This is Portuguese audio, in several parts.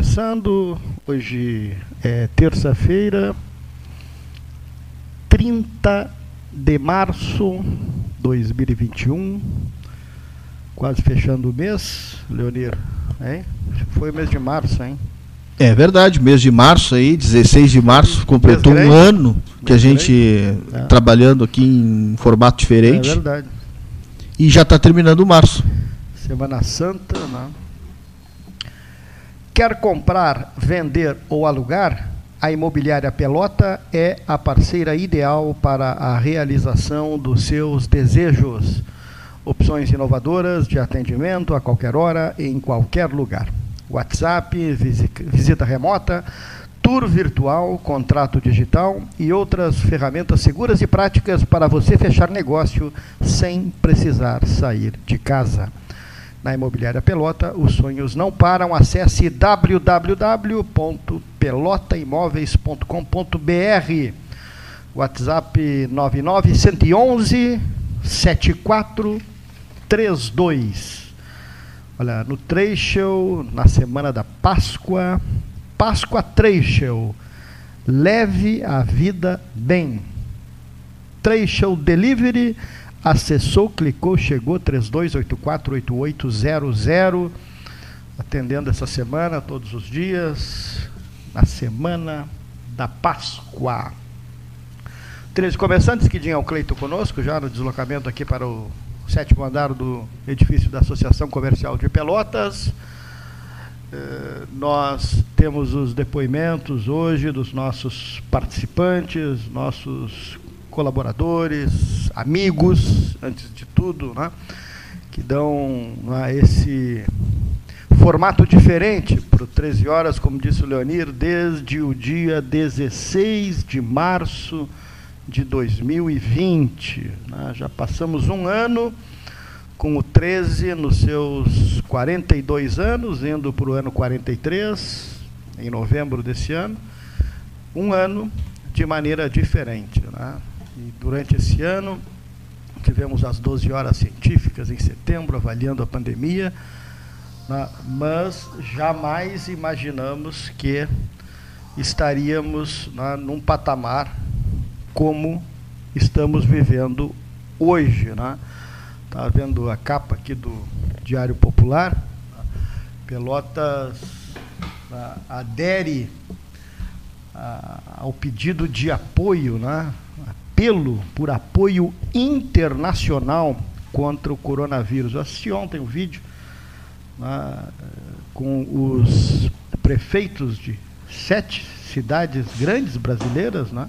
começando. Hoje é terça-feira, 30 de março de 2021. Quase fechando o mês, Leonir. Hein? Foi o mês de março, hein? É verdade, mês de março aí, 16 de março, completou um ano que a gente é. trabalhando aqui em formato diferente. É verdade. E já está terminando março. Semana Santa, né? Quer comprar, vender ou alugar? A Imobiliária Pelota é a parceira ideal para a realização dos seus desejos. Opções inovadoras de atendimento a qualquer hora, em qualquer lugar. WhatsApp, visita remota, tour virtual, contrato digital e outras ferramentas seguras e práticas para você fechar negócio sem precisar sair de casa. Na Imobiliária Pelota, os sonhos não param. Acesse www.pelotaimoveis.com.br. WhatsApp 99111 7432. Olha, no Trecho, na semana da Páscoa, Páscoa Trecho. Leve a vida bem. Trecho Delivery Acessou, clicou, chegou 32848800, atendendo essa semana, todos os dias, na semana da Páscoa. 13 começantes, que tinha o Cleito conosco, já no deslocamento aqui para o sétimo andar do edifício da Associação Comercial de Pelotas. Eh, nós temos os depoimentos hoje dos nossos participantes, nossos colaboradores, amigos, antes de tudo, né, que dão né, esse formato diferente para o 13 horas, como disse o Leonir, desde o dia 16 de março de 2020. Né, já passamos um ano com o 13 nos seus 42 anos, indo para o ano 43, em novembro desse ano. Um ano de maneira diferente. Né? E durante esse ano, tivemos as 12 horas científicas em setembro, avaliando a pandemia, né, mas jamais imaginamos que estaríamos né, num patamar como estamos vivendo hoje. Né? Está vendo a capa aqui do Diário Popular. Pelotas né, adere ao pedido de apoio, né? Apelo por apoio internacional contra o coronavírus. Eu assisti ontem um vídeo né, com os prefeitos de sete cidades grandes brasileiras, né,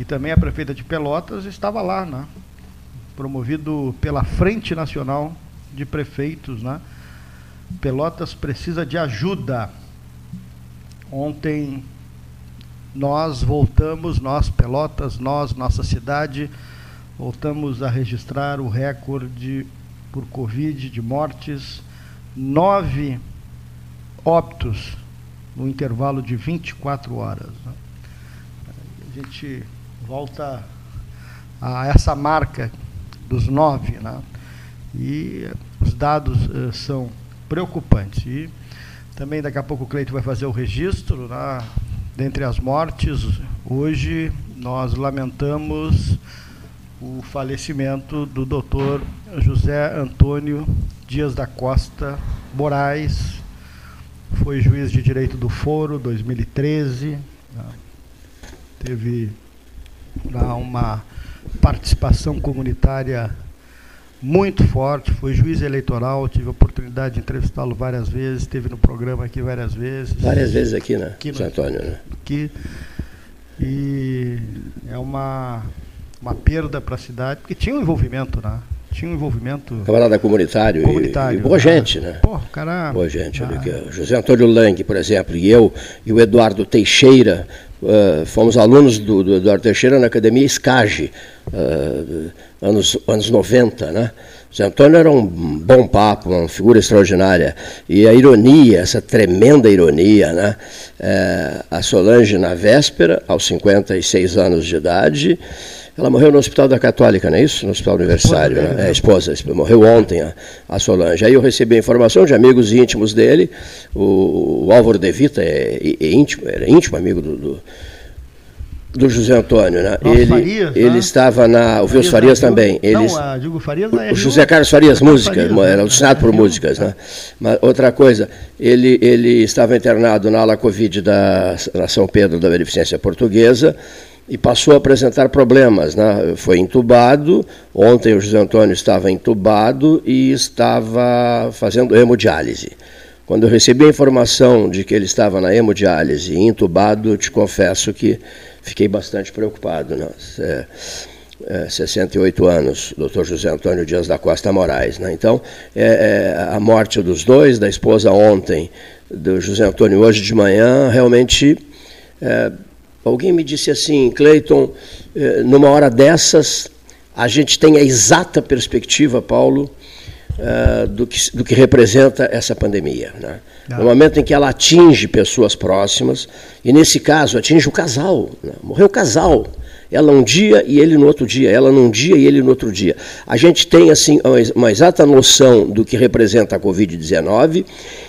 e também a prefeita de Pelotas estava lá, né, promovido pela Frente Nacional de Prefeitos. Né, Pelotas precisa de ajuda. Ontem nós voltamos, nós Pelotas, nós, nossa cidade, voltamos a registrar o recorde por Covid de mortes, nove óbitos no intervalo de 24 horas. Né? A gente volta a essa marca dos nove, né? e os dados uh, são preocupantes. E também daqui a pouco o Cleito vai fazer o registro, né? Dentre as mortes, hoje nós lamentamos o falecimento do doutor José Antônio Dias da Costa Moraes, foi juiz de direito do Foro 2013, né? teve uma participação comunitária muito forte, foi juiz eleitoral, tive a oportunidade de entrevistá-lo várias vezes, esteve no programa aqui várias vezes. Várias vezes aqui, né? Aqui no, Antônio, né? Aqui. E é uma, uma perda para a cidade, porque tinha um envolvimento, né? Tinha um envolvimento. Camarada comunitário. Comunitário. E, e boa né? gente, né? Pô, cara. Boa gente. Ah. José Antônio Lang, por exemplo, e eu, e o Eduardo Teixeira, uh, fomos alunos do, do, Eduardo Teixeira na Academia SCAGE, uh, anos, anos 90, né? Zé Antônio era um bom papo, uma figura extraordinária. E a ironia, essa tremenda ironia, né? É, a Solange, na véspera, aos 56 anos de idade, ela morreu no Hospital da Católica, não é isso? No Hospital Universitário, esposa, né? É, esposa, morreu ontem a, a, Solange. Aí eu recebi a informação de amigos íntimos dele, o, o Álvaro De Vita é, é íntimo, era íntimo amigo do, do do José Antônio, né? ele, Farias, ele né? estava na. O Farias, Farias também. Ele, não, a, digo Farias o José Carlos Farias, música, Farias, era alucinado por músicas, né? Mas outra coisa, ele, ele estava internado na ala Covid da na São Pedro da Beneficência Portuguesa e passou a apresentar problemas, né? Foi entubado. Ontem o José Antônio estava entubado e estava fazendo hemodiálise. Quando eu recebi a informação de que ele estava na hemodiálise, entubado, te confesso que fiquei bastante preocupado. Né? É, é, 68 anos, doutor José Antônio Dias da Costa Moraes. Né? Então, é, é, a morte dos dois, da esposa ontem, do José Antônio hoje de manhã, realmente. É, alguém me disse assim, Cleiton, numa hora dessas, a gente tem a exata perspectiva, Paulo, uh, do, que, do que representa essa pandemia. Né? Ah. No momento em que ela atinge pessoas próximas, e nesse caso atinge o casal, né? morreu o casal. Ela um dia e ele no outro dia, ela num dia e ele no outro dia. A gente tem assim uma exata noção do que representa a Covid-19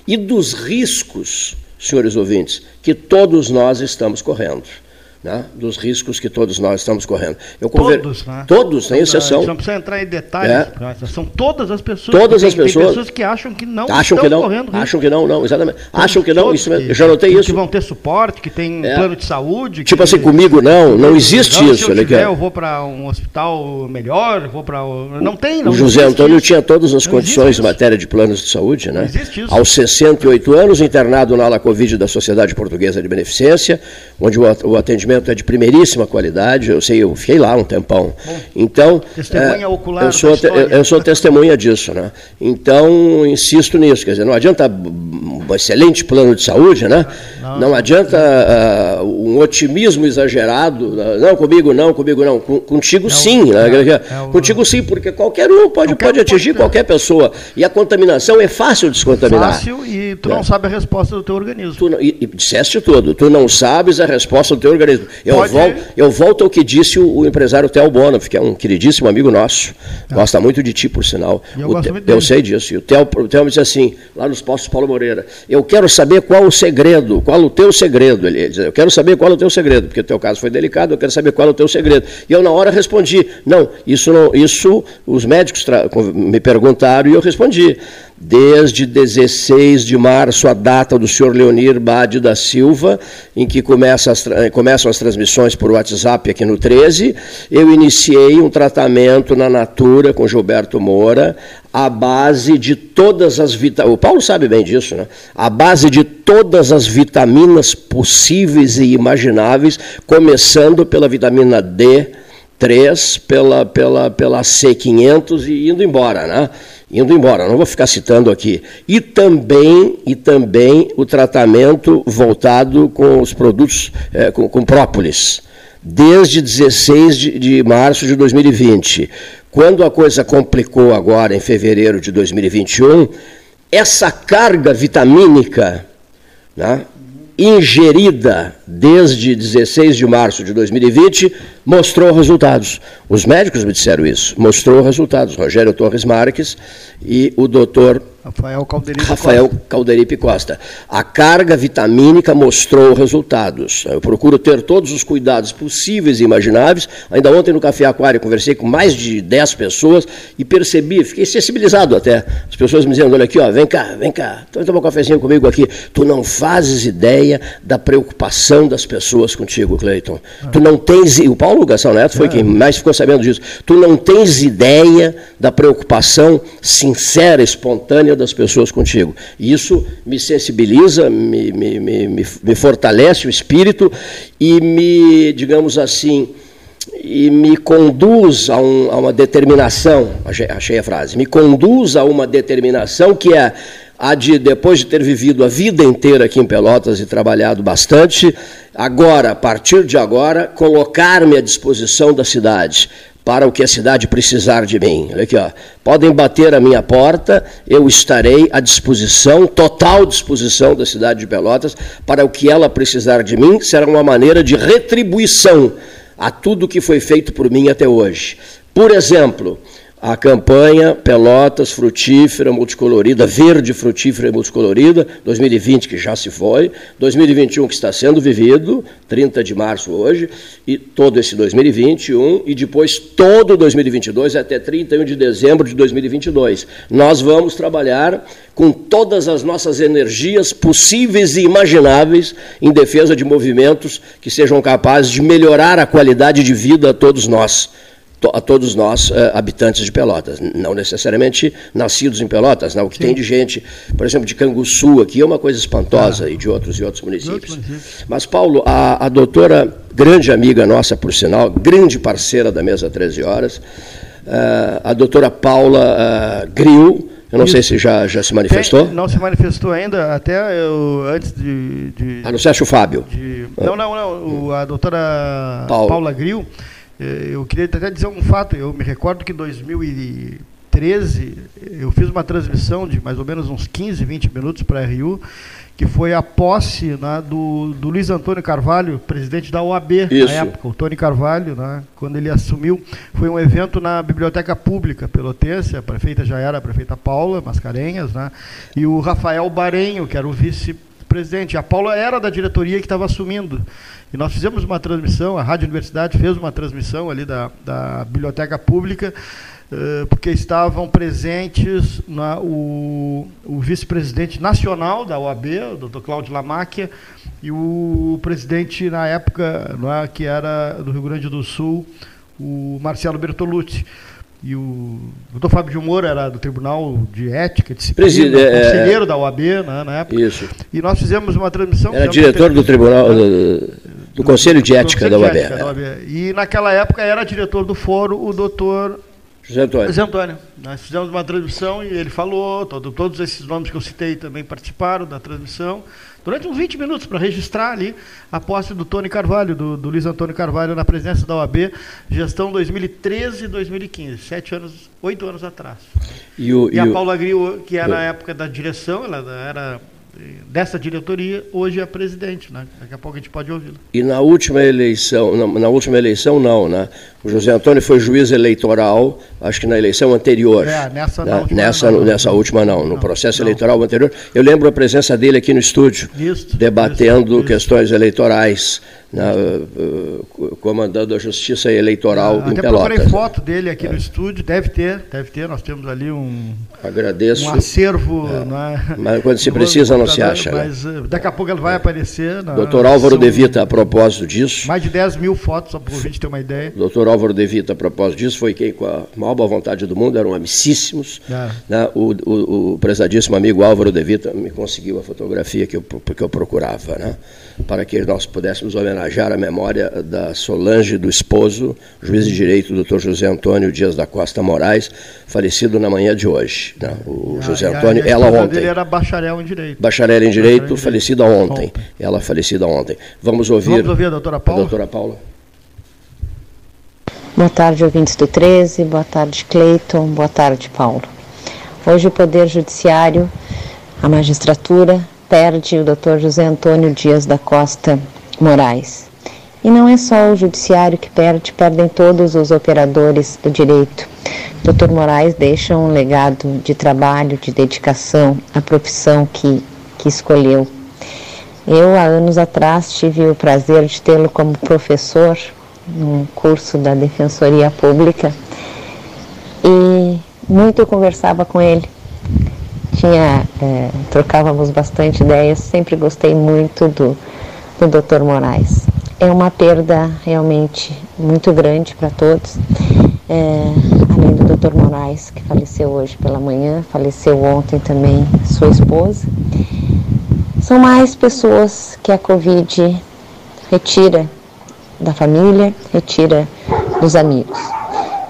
e dos riscos, senhores ouvintes, que todos nós estamos correndo né, dos riscos que todos nós estamos correndo. Eu conver... Todos, né? Todos, sem exceção. Não precisa entrar em detalhes, é. são todas as pessoas. Todas tem, as pessoas. Tem pessoas que acham que não acham que não, correndo risco. Acham que não, não, exatamente. acham que não, isso mesmo. Eu já notei isso. Que vão ter suporte, que tem é. plano de saúde. Tipo assim, comigo não, não existe não, isso. Se eu, tiver, eu vou para um hospital melhor, vou para. Não tem, não. O José Antônio isso. tinha todas as não condições em matéria de planos de saúde, né? Não existe isso. Aos 68 anos, internado na ala Covid da Sociedade Portuguesa de Beneficência, onde o atendimento é de primeiríssima qualidade, eu sei, eu fiquei lá um tempão. Bom, então, testemunha é, ocular eu sou, eu, eu, sou testemunha disso, né? Então, insisto nisso, quer dizer, não adianta um excelente plano de saúde, né? Não, não adianta uh, um otimismo exagerado, não, comigo não, comigo não, contigo é sim, né? É, o, contigo sim, porque qualquer um pode, pode atingir qualquer pessoa, e a contaminação é fácil de descontaminar. Fácil, e tu não é. sabe a resposta do teu organismo. Tu, e, e disseste tudo, tu não sabes a resposta do teu organismo. Eu pode, volto, eu volto ao que disse o, o empresário Theo Bonoff, que é um queridíssimo amigo nosso. É. Gosta muito de ti, por sinal. Eu, eu sei disso. E o Theo, o Theo me disse assim, lá nos postos Paulo Moreira, eu quero saber qual o segredo, qual o teu segredo. Ele, ele diz, eu quero saber qual o teu segredo, porque o teu caso foi delicado, eu quero saber qual o teu segredo. E eu na hora respondi, não, isso não, isso os médicos me perguntaram e eu respondi desde 16 de março, a data do senhor Leonir Bade da Silva, em que começa as, começam as transmissões por WhatsApp aqui no 13, eu iniciei um tratamento na Natura com Gilberto Moura, à base de todas as vitaminas. O Paulo sabe bem disso, né? A base de todas as vitaminas possíveis e imagináveis, começando pela vitamina D. 3 pela, pela, pela C500 e indo embora, né? Indo embora, não vou ficar citando aqui. E também, e também o tratamento voltado com os produtos, é, com, com própolis, desde 16 de, de março de 2020. Quando a coisa complicou agora, em fevereiro de 2021, essa carga vitamínica né, ingerida desde 16 de março de 2020 mostrou resultados. Os médicos me disseram isso, mostrou resultados. Rogério Torres Marques e o doutor Rafael Calderipe, Rafael Costa. Calderipe Costa. A carga vitamínica mostrou resultados. Eu procuro ter todos os cuidados possíveis e imagináveis. Ainda ontem no Café Aquário conversei com mais de 10 pessoas e percebi, fiquei sensibilizado até. As pessoas me dizendo, olha aqui, ó, vem cá, vem cá, toma um cafezinho comigo aqui. Tu não fazes ideia da preocupação das pessoas contigo, Cleiton. Ah. Tu não tens, o Paulo Gastão Neto foi ah. quem mais ficou sabendo disso. Tu não tens ideia da preocupação sincera, espontânea das pessoas contigo. Isso me sensibiliza, me, me, me, me fortalece o espírito e me, digamos assim, e me conduz a, um, a, uma determinação, achei, a frase, me conduz a uma determinação que é a de, depois de ter vivido a vida inteira aqui em Pelotas e trabalhado bastante, agora, a partir de agora, colocar-me à disposição da cidade para o que a cidade precisar de mim. Olha aqui, ó. Podem bater a minha porta, eu estarei à disposição, total disposição da cidade de Pelotas, para o que ela precisar de mim, será uma maneira de retribuição a tudo que foi feito por mim até hoje. Por exemplo, a campanha Pelotas Frutífera Multicolorida, Verde Frutífera Multicolorida, 2020 que já se foi, 2021 que está sendo vivido, 30 de março hoje, e todo esse 2021 e depois todo 2022 até 31 de dezembro de 2022. Nós vamos trabalhar com todas as nossas energias possíveis e imagináveis em defesa de movimentos que sejam capazes de melhorar a qualidade de vida a todos nós a todos nós, uh, habitantes de Pelotas. Não necessariamente nascidos em Pelotas, não. o que Sim. tem de gente, por exemplo, de Canguçu aqui é uma coisa espantosa, ah. e de outros e outros municípios. Mas, Paulo, a, a doutora, grande amiga nossa, por sinal, grande parceira da mesa 13 horas, uh, a doutora Paula uh, Grill, eu não Isso. sei se já, já se manifestou. Tem, não se manifestou ainda, até eu, antes de. de ah, acha o Fábio? De, não, não, não. O, a doutora Paula, Paula Grill é, eu queria até dizer um fato. Eu me recordo que em 2013 eu fiz uma transmissão de mais ou menos uns 15, 20 minutos para a RU, que foi a posse né, do, do Luiz Antônio Carvalho, presidente da OAB Isso. na época. O Tony Carvalho, né, quando ele assumiu, foi um evento na Biblioteca Pública Pelotense. A prefeita já era a prefeita Paula Mascarenhas, né, e o Rafael Barenho, que era o vice presidente. A Paula era da diretoria que estava assumindo. E nós fizemos uma transmissão, a Rádio Universidade fez uma transmissão ali da, da Biblioteca Pública, uh, porque estavam presentes na, o, o vice-presidente nacional da OAB, o Dr. Cláudio Lamáquia, e o presidente, na época, é, que era do Rio Grande do Sul, o Marcelo Bertolucci e o doutor Fábio de Moura era do Tribunal de Ética, Disciplina, Preside, é, é, conselheiro é, da OAB né, na época. Isso. E nós fizemos uma transmissão... Era diretor do Tribunal, do, do, do Conselho de Ética, da, OAB. Ética da OAB. E naquela época era diretor do fórum o doutor... José Antônio. José Antônio. Nós fizemos uma transmissão e ele falou, todo, todos esses nomes que eu citei também participaram da transmissão durante uns 20 minutos para registrar ali a posse do Tony Carvalho, do, do Luiz Antônio Carvalho, na presença da OAB, gestão 2013 e 2015, sete anos, oito anos atrás. E, o, e, e a o... Paula Gril, que era na época da direção, ela era dessa diretoria, hoje é presidente, né? Daqui a pouco a gente pode ouvi-lo. E na última eleição, na, na, última eleição não, né? O José Antônio foi juiz eleitoral, acho que na eleição anterior. É, nessa, né? última, nessa, não, nessa não, última não, no processo não. eleitoral anterior. Eu lembro a presença dele aqui no estúdio, isso, debatendo isso, questões isso. eleitorais na, uh, comandando a justiça eleitoral ah, em até Pelotas. procurei foto dele aqui é. no estúdio, deve ter, deve ter, nós temos ali um, Agradeço. um acervo. É. Mas quando se precisa não se acha. Né? Mas né? daqui a pouco ele vai aparecer. Na, Doutor Álvaro De Vita, a propósito disso. Mais de 10 mil fotos, só para a gente ter uma ideia. Doutor Álvaro De Vita, a propósito disso, foi quem, com a maior boa vontade do mundo, eram amicíssimos. É. Né? O, o, o prezadíssimo amigo Álvaro De Vita me conseguiu a fotografia que eu, que eu procurava. Né? para que nós pudéssemos homenagear a memória da Solange do esposo, juiz de direito, doutor José Antônio Dias da Costa Moraes, falecido na manhã de hoje. Né? O e José Antônio, a, a ela ontem. Ele era bacharel em direito. Bacharel em direito, bacharel falecida ontem. ontem. Ela falecida ontem. Vamos ouvir. Vamos ouvir a doutora Paula. A doutora Paula. Boa tarde, ouvintes do 13. Boa tarde, Cleiton. Boa tarde, Paulo. Hoje o Poder Judiciário, a magistratura, perde o Dr. José Antônio Dias da Costa Moraes. E não é só o judiciário que perde, perdem todos os operadores do direito. Dr. Moraes deixa um legado de trabalho, de dedicação à profissão que, que escolheu. Eu, há anos atrás, tive o prazer de tê-lo como professor num curso da Defensoria Pública e muito conversava com ele tinha, é, trocávamos bastante ideias, sempre gostei muito do, do Dr. Moraes. É uma perda realmente muito grande para todos. É, além do Dr. Moraes, que faleceu hoje pela manhã, faleceu ontem também sua esposa. São mais pessoas que a Covid retira da família, retira dos amigos.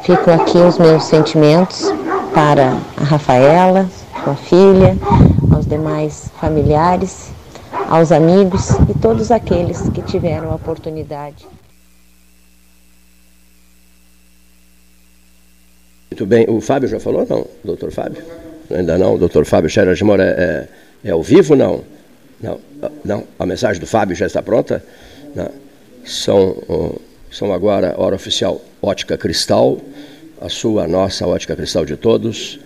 Ficam aqui os meus sentimentos para a Rafaela, sua filha, aos demais familiares, aos amigos e todos aqueles que tiveram a oportunidade Muito bem. O Fábio já falou, não? Doutor Fábio? Ainda não. Doutor Fábio Scherer de Moura é, é ao vivo, não? Não. Não. A mensagem do Fábio já está pronta? Não. São, são agora, hora oficial, ótica cristal, a sua, a nossa ótica cristal de todos.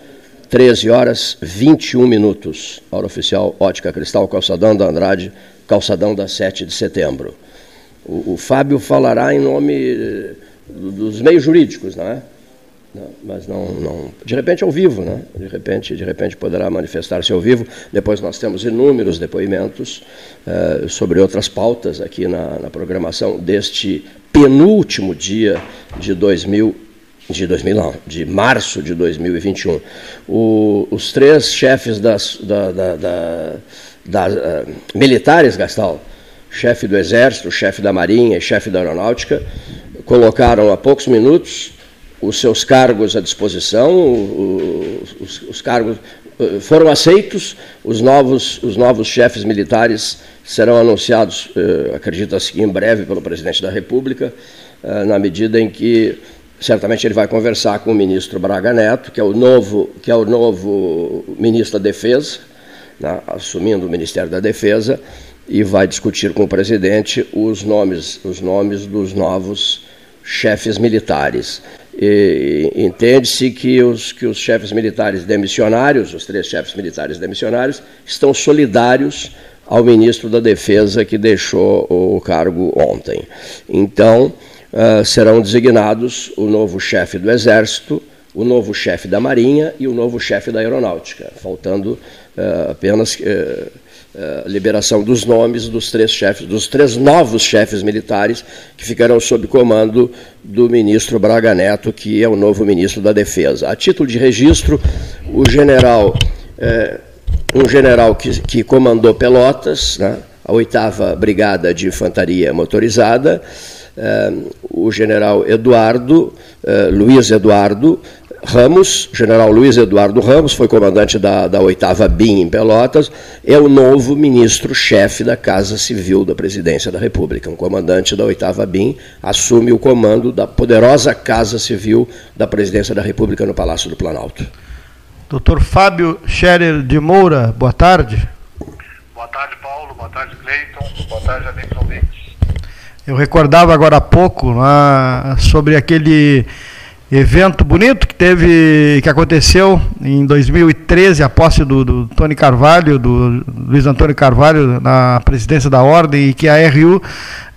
13 horas 21 minutos. Hora oficial, ótica cristal, calçadão da Andrade, calçadão da 7 de setembro. O, o Fábio falará em nome eh, dos meios jurídicos, não é? Mas não, não, de repente ao vivo, né? De repente, de repente poderá manifestar-se ao vivo. Depois nós temos inúmeros depoimentos uh, sobre outras pautas aqui na, na, programação deste penúltimo dia de 2000 de 2000 não, de março de 2021. O, os três chefes das, da, da, da, da uh, militares, Gastal, chefe do Exército, chefe da Marinha e chefe da Aeronáutica, colocaram há poucos minutos os seus cargos à disposição, os, os, cargos eh, foram aceitos, os novos, os novos chefes militares serão anunciados, eh, acredita-se que em breve, pelo presidente da República, na medida em que certamente ele vai conversar com o ministro Braga Neto, que é o novo, que é o novo ministro da Defesa, né, assumindo o Ministério da Defesa, e vai discutir com o presidente os nomes, os nomes dos novos chefes militares. Entende-se que os, que os chefes militares demissionários, os três chefes militares demissionários, estão solidários ao ministro da Defesa que deixou o cargo ontem. Então, uh, serão designados o novo chefe do Exército, o novo chefe da Marinha e o novo chefe da Aeronáutica, faltando uh, apenas. Uh, liberação dos nomes dos três chefes, dos três novos chefes militares que ficarão sob comando do ministro Braga Neto, que é o novo ministro da Defesa. A título de registro, o general, uh, um general que, que comandou Pelotas, né, a oitava Brigada de Infantaria Motorizada, o general Eduardo, Luiz Eduardo, Ramos, general Luiz Eduardo Ramos, foi comandante da, da 8 BIM em Pelotas, é o novo ministro-chefe da Casa Civil da Presidência da República. Um comandante da 8 BIM assume o comando da poderosa Casa Civil da Presidência da República no Palácio do Planalto. Doutor Fábio Scherer de Moura, boa tarde. Boa tarde, Paulo. Boa tarde, Cleiton. Boa tarde, amigos ouvintes. Eu recordava agora há pouco né, sobre aquele evento bonito que teve, que aconteceu em 2013, a posse do, do Tony Carvalho, do Luiz Antônio Carvalho na presidência da ordem e que a RU uh,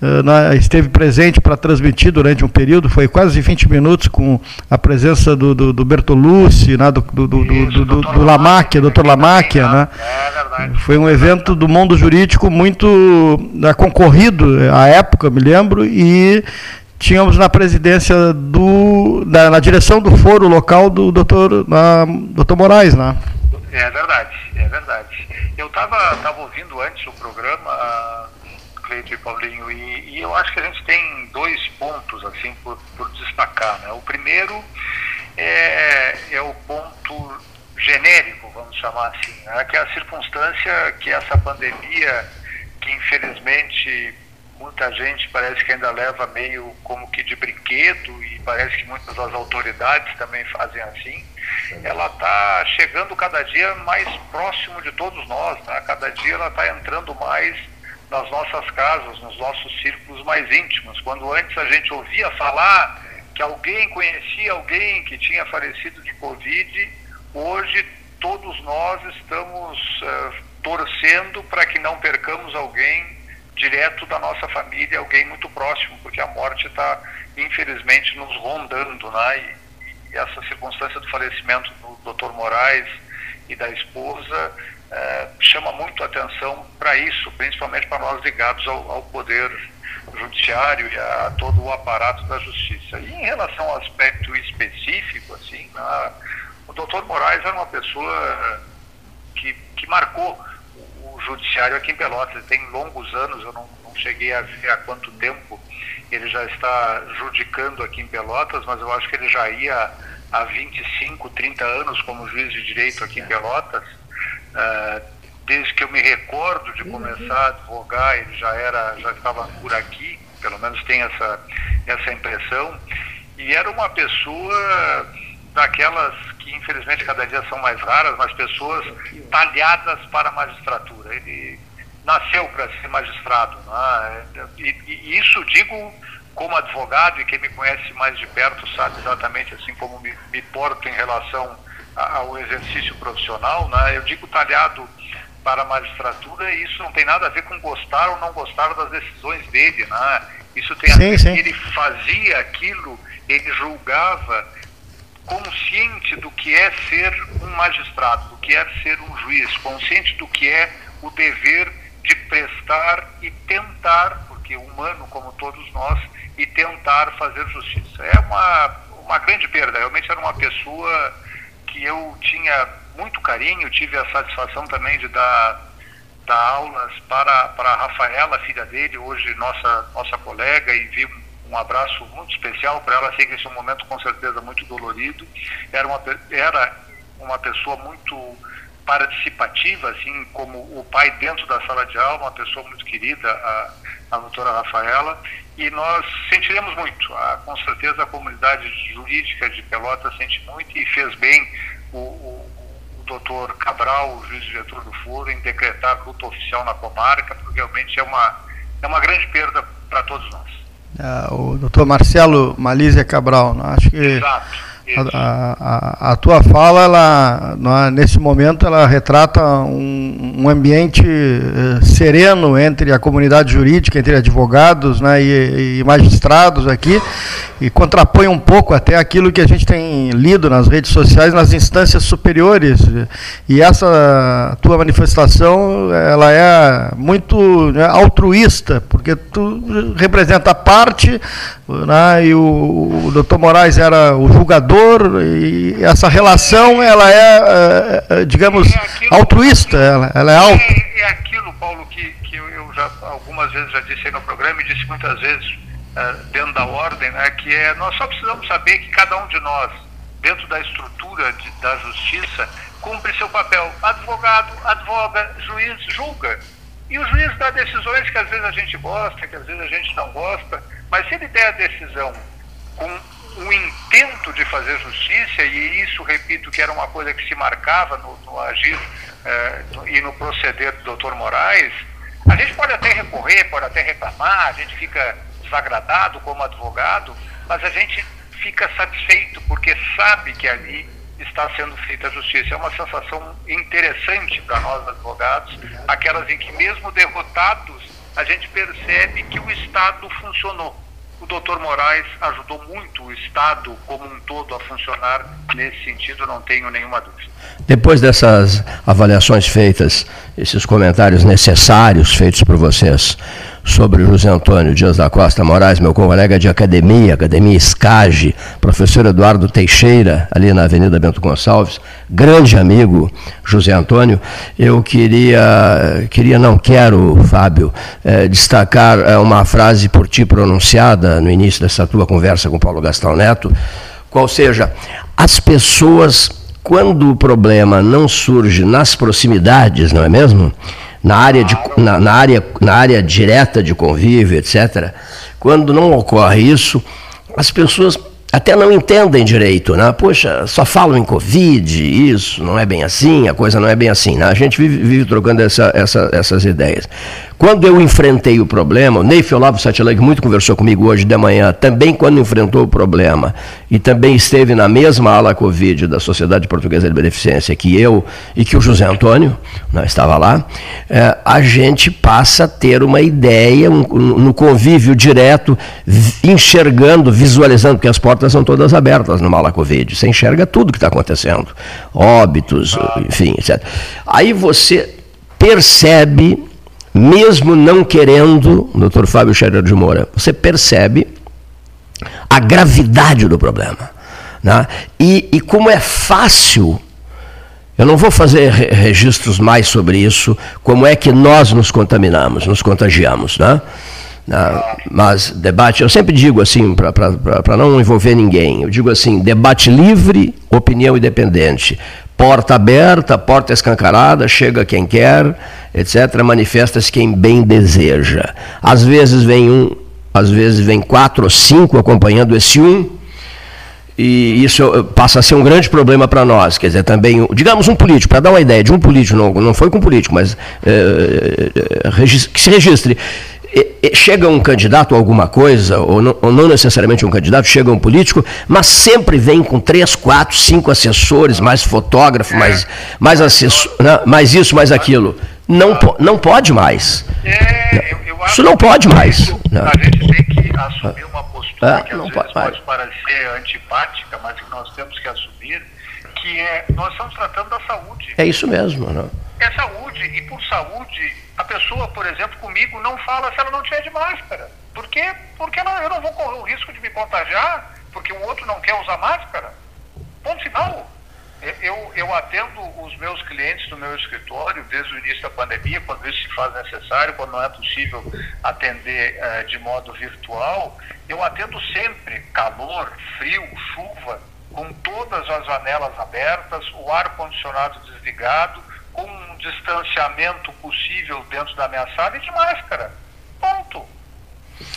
eh, na, esteve presente para transmitir durante um período, foi quase 20 minutos com a presença do, do, do Bertolucci, né, do, do, do, do, do, do Lamáquia, doutor Lamáquia, né? É foi um evento do mundo jurídico muito uh, concorrido à época, me lembro, e tínhamos na presidência do. na, na direção do foro local do doutor, na, doutor Moraes, né? É verdade, é verdade. Eu estava tava ouvindo antes o programa, Cleito e Paulinho, e, e, eu acho que a gente tem dois pontos assim por, por destacar. Né? O primeiro é, é o ponto genérico, vamos chamar assim, né? que é a circunstância que essa pandemia, que infelizmente muita gente parece que ainda leva meio como que de brinquedo e parece que muitas das autoridades também fazem assim. Ela está chegando cada dia mais próximo de todos nós, né? cada dia ela está entrando mais nas nossas casas, nos nossos círculos mais íntimos. Quando antes a gente ouvia falar que alguém conhecia alguém que tinha falecido de Covid, hoje todos nós estamos uh, torcendo para que não percamos alguém direto da nossa família, alguém muito próximo, porque a morte está, infelizmente, nos rondando, né? E, e, essa circunstância do falecimento do Dr. Moraes e da esposa eh, chama muito atenção para isso, principalmente para nós ligados ao, ao poder judiciário e a todo o aparato da justiça. E em relação ao aspecto específico, assim, né, o doutor Moraes era uma pessoa que, que marcou judiciário aqui em Pelotas. Ele tem longos anos, eu não, não cheguei a ver há quanto tempo ele já está judicando aqui em Pelotas, mas eu acho que ele já ia há 25, 30 anos como juiz de direito aqui em Pelotas. Uh, desde que eu me recordo de começar a advogar, ele já era, já estava por aqui, pelo menos tem essa, essa impressão. E era uma pessoa daquelas que infelizmente cada dia são mais raras, mas pessoas talhadas para a magistratura. Ele nasceu para ser magistrado. Né? E, e, isso digo como advogado e quem me conhece mais de perto sabe exatamente assim como me, me porto em relação ao exercício profissional. Né? Eu digo talhado para a magistratura e isso não tem nada a ver com gostar ou não gostar das decisões dele. Né? Isso tem a ver com ele fazia aquilo, ele julgava consciente do que é ser um magistrado, do que é ser um juiz, consciente do que é o dever de prestar e tentar, porque humano como todos nós, e tentar fazer justiça. É uma, uma grande perda. Realmente era uma pessoa que eu tinha muito carinho, tive a satisfação também de dar, dar aulas para, para a Rafaela, filha dele, hoje nossa, nossa colega, e vi um abraço muito especial para ela. Sei que esse é um momento com certeza muito dolorido. Era uma, era uma pessoa muito participativa, assim como o pai dentro da sala de aula, uma pessoa muito querida, a, a doutora Rafaela, e nós sentiremos muito. A, com certeza a comunidade jurídica de Pelotas sente muito e fez bem o, o, o doutor Cabral, o juiz diretor do foro, em decretar luta oficial na comarca, porque realmente é uma, é uma grande perda para todos nós. É, o doutor Marcelo Malísia Cabral, acho que Exato. A, a, a, tua fala, ela, é, nesse momento, ela retrata um, um, ambiente eh, sereno entre a comunidade jurídica, entre advogados né, e, e, magistrados aqui, e contrapõe um pouco até aquilo que a gente tem lido nas redes sociais, nas instâncias superiores. E essa tua manifestação, ela é muito né, altruísta, porque tu representa a parte, né, e o, o doutor Moraes era o julgador, e essa relação, ela é, é, é digamos, é aquilo, altruísta, ela, ela é alta. É, é, aquilo, Paulo, que, que eu, já algumas vezes já disse aí no programa e disse muitas vezes uh, dentro da ordem, né, que é nós só precisamos saber que cada um de nós, dentro da estrutura de, da justiça, cumpre seu papel. Advogado, advoga, juiz, julga. E o juiz dá decisões que às vezes a gente gosta, que às vezes a gente não gosta, mas se ele der a decisão com o intento de fazer justiça, e isso, repito, que era uma coisa que se marcava no, no agir eh, e no proceder do doutor Moraes, a gente pode até recorrer, pode até reclamar, a gente fica desagradado como advogado, mas a gente fica satisfeito porque sabe que ali está sendo feita a justiça. É uma sensação interessante para nós advogados, aquelas em que mesmo derrotados, a gente percebe que o Estado funcionou o doutor Moraes ajudou muito o Estado como um todo a funcionar nesse sentido, não tenho nenhuma dúvida. Depois dessas avaliações feitas, esses comentários necessários feitos por vocês sobre José Antônio Dias da Costa Moraes, meu colega de academia, Academia Escage, professor Eduardo Teixeira, ali na Avenida Bento Gonçalves, grande amigo José Antônio, eu queria, queria não quero, Fábio, eh, destacar eh, uma frase por ti pronunciada no início dessa tua conversa com Paulo Gastão Neto, qual seja, as pessoas, quando o problema não surge nas proximidades, não é mesmo? na área, de, na, na, área, na área direta de convívio, etc., quando não ocorre isso, as pessoas até não entendem direito, né? Poxa, só falam em Covid, isso, não é bem assim, a coisa não é bem assim. Né? A gente vive, vive trocando essa, essa, essas ideias. Quando eu enfrentei o problema, o Neif Olavo Satilag muito conversou comigo hoje de manhã, também quando enfrentou o problema, e também esteve na mesma ala Covid da Sociedade Portuguesa de Beneficência que eu e que o José Antônio, não estava lá, é, a gente passa a ter uma ideia, um, no convívio direto, enxergando, visualizando, porque as portas são todas abertas numa ala Covid, você enxerga tudo que está acontecendo, óbitos, enfim, etc. Aí você percebe mesmo não querendo, doutor Fábio Scherer de Moura, você percebe a gravidade do problema. Né? E, e como é fácil, eu não vou fazer registros mais sobre isso, como é que nós nos contaminamos, nos contagiamos. Né? Mas debate, eu sempre digo assim, para não envolver ninguém, eu digo assim: debate livre, opinião independente. Porta aberta, porta escancarada, chega quem quer, etc. Manifesta-se quem bem deseja. Às vezes vem um, às vezes vem quatro ou cinco acompanhando esse um, e isso passa a ser um grande problema para nós. Quer dizer, também, digamos, um político, para dar uma ideia de um político, não, não foi com político, mas é, que se registre. Chega um candidato a alguma coisa, ou não, ou não, necessariamente um candidato, chega um político, mas sempre vem com três, quatro, cinco assessores, mais fotógrafo, mais, mais, assessor, né, mais isso, mais aquilo. Não, não pode mais. É, isso não pode mais. A gente tem que assumir uma postura ah, que às vezes pode, parecer antipática, mas que nós temos que assumir, que é, nós estamos tratando da saúde. É isso mesmo, não? É saúde, e por saúde, pessoa, por exemplo, comigo não fala se ela não tiver de máscara. Por quê? Porque ela, eu não vou correr o risco de me contagiar, porque o outro não quer usar máscara. Ponto final. Eu, eu atendo os meus clientes no meu escritório desde o início da pandemia, quando isso se faz necessário, quando não é possível atender uh, de modo virtual. Eu atendo sempre calor, frio, chuva, com todas as janelas abertas, o ar-condicionado desligado, com um distanciamento possível dentro da minha sala e de máscara. Ponto.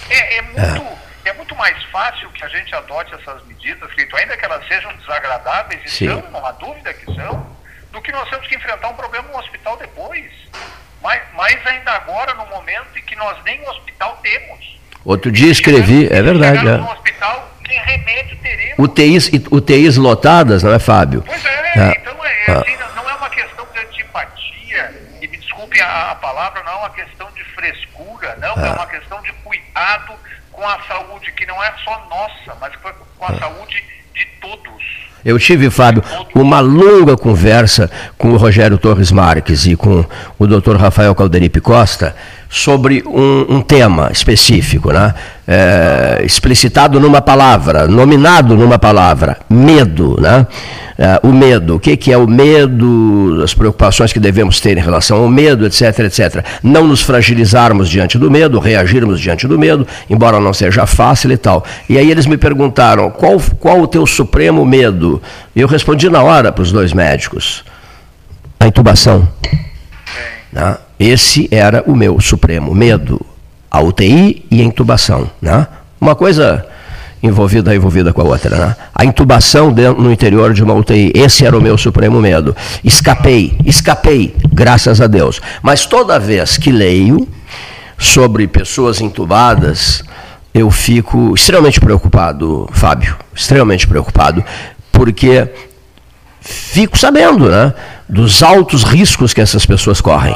É, é muito. É. é muito mais fácil que a gente adote essas medidas, Cleiton, ainda que elas sejam desagradáveis, e Sim. são, não há dúvida que são, do que nós temos que enfrentar um problema no hospital depois. Mas, mas ainda agora, no momento em que nós nem um hospital temos. Outro dia escrevi, é verdade. É. No hospital, nem remédio teremos. UTIs, UTIs lotadas, não é, Fábio? Pois é, é. então é, é assim, não é uma questão de antipatia, e me desculpe a, a palavra, não é uma questão de frescura, não, é, é uma questão de cuidado com a saúde que não é só nossa, mas com a é. saúde de todos. Eu tive, Fábio, uma longa conversa com o Rogério Torres Marques e com o Dr. Rafael Calderipe Costa sobre um, um tema específico, né? É, explicitado numa palavra, nominado numa palavra, medo, né? É, o medo, o que, que é o medo, as preocupações que devemos ter em relação ao medo, etc, etc. Não nos fragilizarmos diante do medo, reagirmos diante do medo, embora não seja fácil e tal. E aí eles me perguntaram, qual, qual o teu supremo medo? E eu respondi na hora para os dois médicos, a intubação. Né? Esse era o meu supremo medo, a UTI e a intubação. Né? Uma coisa envolvida envolvida com a outra. Né? A intubação dentro, no interior de uma UTI, esse era o meu supremo medo. Escapei, escapei, graças a Deus. Mas toda vez que leio sobre pessoas intubadas, eu fico extremamente preocupado, Fábio, extremamente preocupado, porque fico sabendo né, dos altos riscos que essas pessoas correm.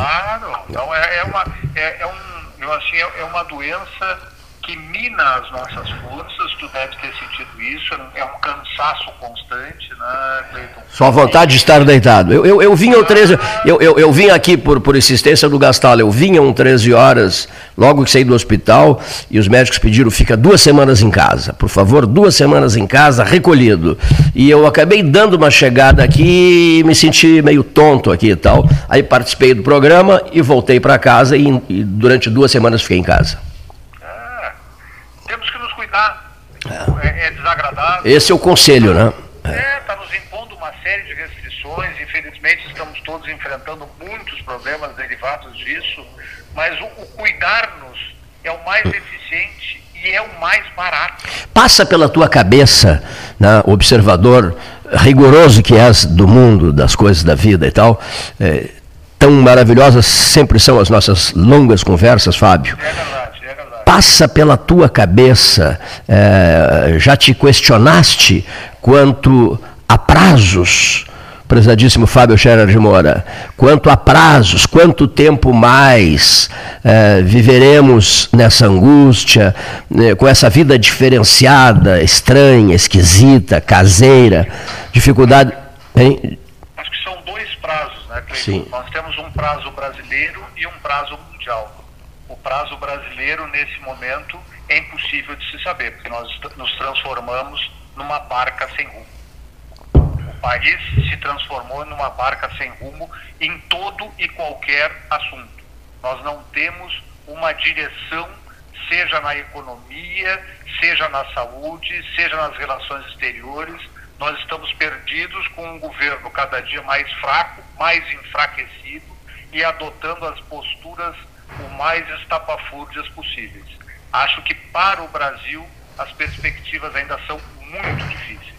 Então é, é uma, é, é, um, assim, é, é uma doença que mina as nossas forças, tu deve ter sentido isso, é um cansaço constante, né, Cleiton? Só vontade de estar deitado. Eu, eu, eu vinha 13, eu, eu, eu vim aqui por, por insistência do Gastal, eu vinha um 13 horas, logo que saí do hospital, e os médicos pediram, fica duas semanas em casa, por favor, duas semanas em casa, recolhido. E eu acabei dando uma chegada aqui e me senti meio tonto aqui e tal. Aí participei do programa e voltei para casa e, e durante duas semanas fiquei em casa cuidar. É. é, desagradável. Esse é o conselho, né? É, está nos impondo uma série de restrições. Infelizmente, estamos todos enfrentando muitos problemas derivados disso. Mas o, o cuidar-nos é o mais eficiente e é o mais barato. Passa pela tua cabeça, né, observador rigoroso que és do mundo, das coisas da vida e tal. É, tão maravilhosas sempre são as nossas longas conversas, Fábio. É verdade passa pela tua cabeça, é, já te questionaste quanto a prazos, prezadíssimo Fábio Scherer de Moura, quanto a prazos, quanto tempo mais é, viveremos nessa angústia, né, com essa vida diferenciada, estranha, esquisita, caseira, dificuldade. Hein? Acho que são dois prazos, né, Cleiton? Sim. Nós temos um prazo brasileiro e um prazo mundial prazo brasileiro, nesse momento, é impossível de se saber, porque nós nos transformamos numa barca sem rumo. O país se transformou numa barca sem rumo em todo e qualquer assunto. Nós não temos uma direção, seja na economia, seja na saúde, seja nas relações exteriores. Nós estamos perdidos com um governo cada dia mais fraco, mais enfraquecido e adotando as posturas o mais estapafúrdias possíveis. Acho que para o Brasil as perspectivas ainda são muito difíceis.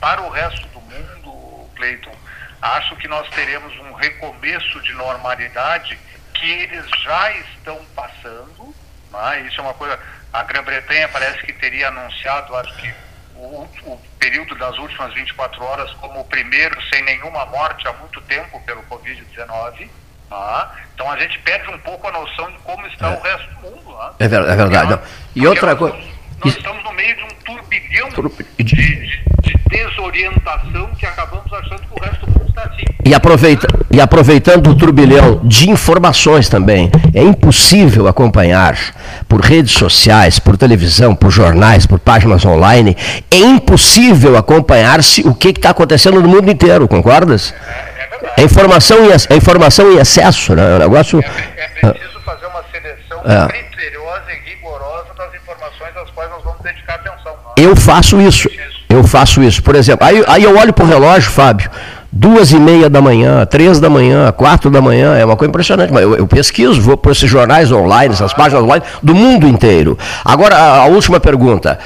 para o resto do mundo, Cleiton, acho que nós teremos um recomeço de normalidade que eles já estão passando. Né? Isso é uma coisa. A Grã-Bretanha parece que teria anunciado, acho que o, o, período das últimas 24 horas como o primeiro sem nenhuma morte há muito tempo pelo Covid-19. Né? Então a gente perde um pouco a noção de como está é. o resto do mundo. Né? É, ver, é verdade. Nós, e outra coisa. Nós, nós estamos no meio de um turbilhão de, de, de desorientação que acabamos achando que o resto do mundo está assim. E, aproveita, e aproveitando o turbilhão de informações também, é impossível acompanhar por redes sociais, por televisão, por jornais, por páginas online, é impossível acompanhar-se o que está acontecendo no mundo inteiro, concordas? É, é, é informação em, é informação em excesso, né? É um negócio... É, é preciso fazer uma seleção é. criteriosa e rigorosa das informações às quais nós vamos dedicar atenção. Né? Eu faço isso. Eu faço isso. Por exemplo, aí, aí eu olho para o relógio, Fábio, duas e meia da manhã, três da manhã, quatro da manhã, é uma coisa impressionante. Mas eu, eu pesquiso, vou para esses jornais online, essas páginas online do mundo inteiro. Agora, a, a última pergunta.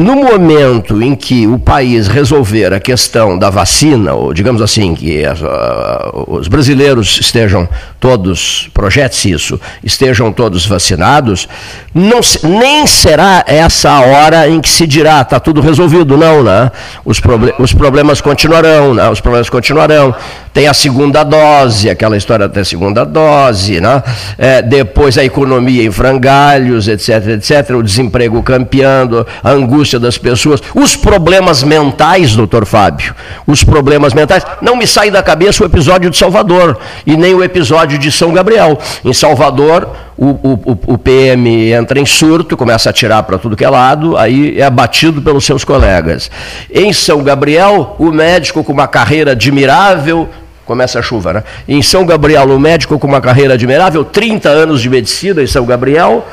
No momento em que o país resolver a questão da vacina, ou digamos assim, que as, uh, os brasileiros estejam todos, projete-se isso, estejam todos vacinados, não, nem será essa a hora em que se dirá, está tudo resolvido, não, né? Os, proble os problemas continuarão, né? Os problemas continuarão. Tem a segunda dose, aquela história da segunda dose, né? É, depois a economia em frangalhos, etc, etc, o desemprego campeando, a angústia das pessoas, os problemas mentais, doutor Fábio, os problemas mentais. Não me sai da cabeça o episódio de Salvador e nem o episódio de São Gabriel. Em Salvador, o, o, o PM entra em surto, começa a atirar para tudo que é lado, aí é abatido pelos seus colegas. Em São Gabriel, o médico com uma carreira admirável, começa a chuva, né? Em São Gabriel, o médico com uma carreira admirável, 30 anos de medicina em São Gabriel,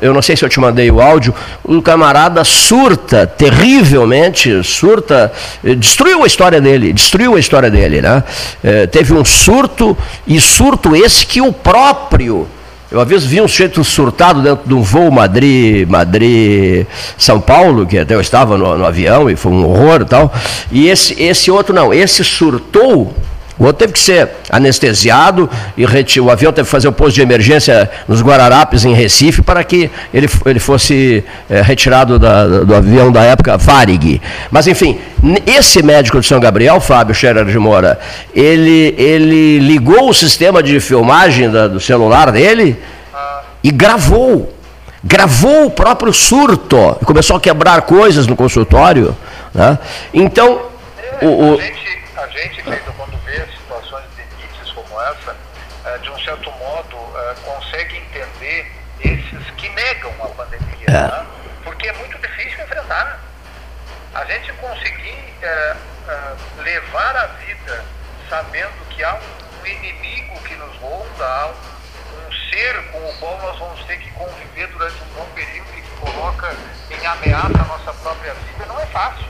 eu não sei se eu te mandei o áudio, o camarada surta terrivelmente, surta, eh, destruiu a história dele, destruiu a história dele, né? É, teve um surto, e surto esse que o próprio eu uma vez vi um sujeito surtado dentro de um voo Madrid, Madrid, São Paulo, que até eu estava no, no avião e foi um horror e tal. E esse, esse outro não, esse surtou o outro teve que ser anestesiado e o avião teve que fazer o posto de emergência nos Guararapes, em Recife, para que ele, ele fosse é, retirado da, do avião da época, Varig. Mas, enfim, esse médico de São Gabriel, Fábio Scherer de Moura, ele, ele ligou o sistema de filmagem da, do celular dele e gravou. Gravou o próprio surto. Começou a quebrar coisas no consultório. Né? Então, o, o... A gente, a gente quando vê situações de limites como essa, eh, de um certo modo, eh, consegue entender esses que negam a pandemia. É. Né? Porque é muito difícil enfrentar. A gente conseguir é, é, levar a vida sabendo que há um inimigo que nos ronda, há um, um ser com o qual nós vamos ter que conviver durante um bom período e que coloca em ameaça a nossa própria vida, não é fácil.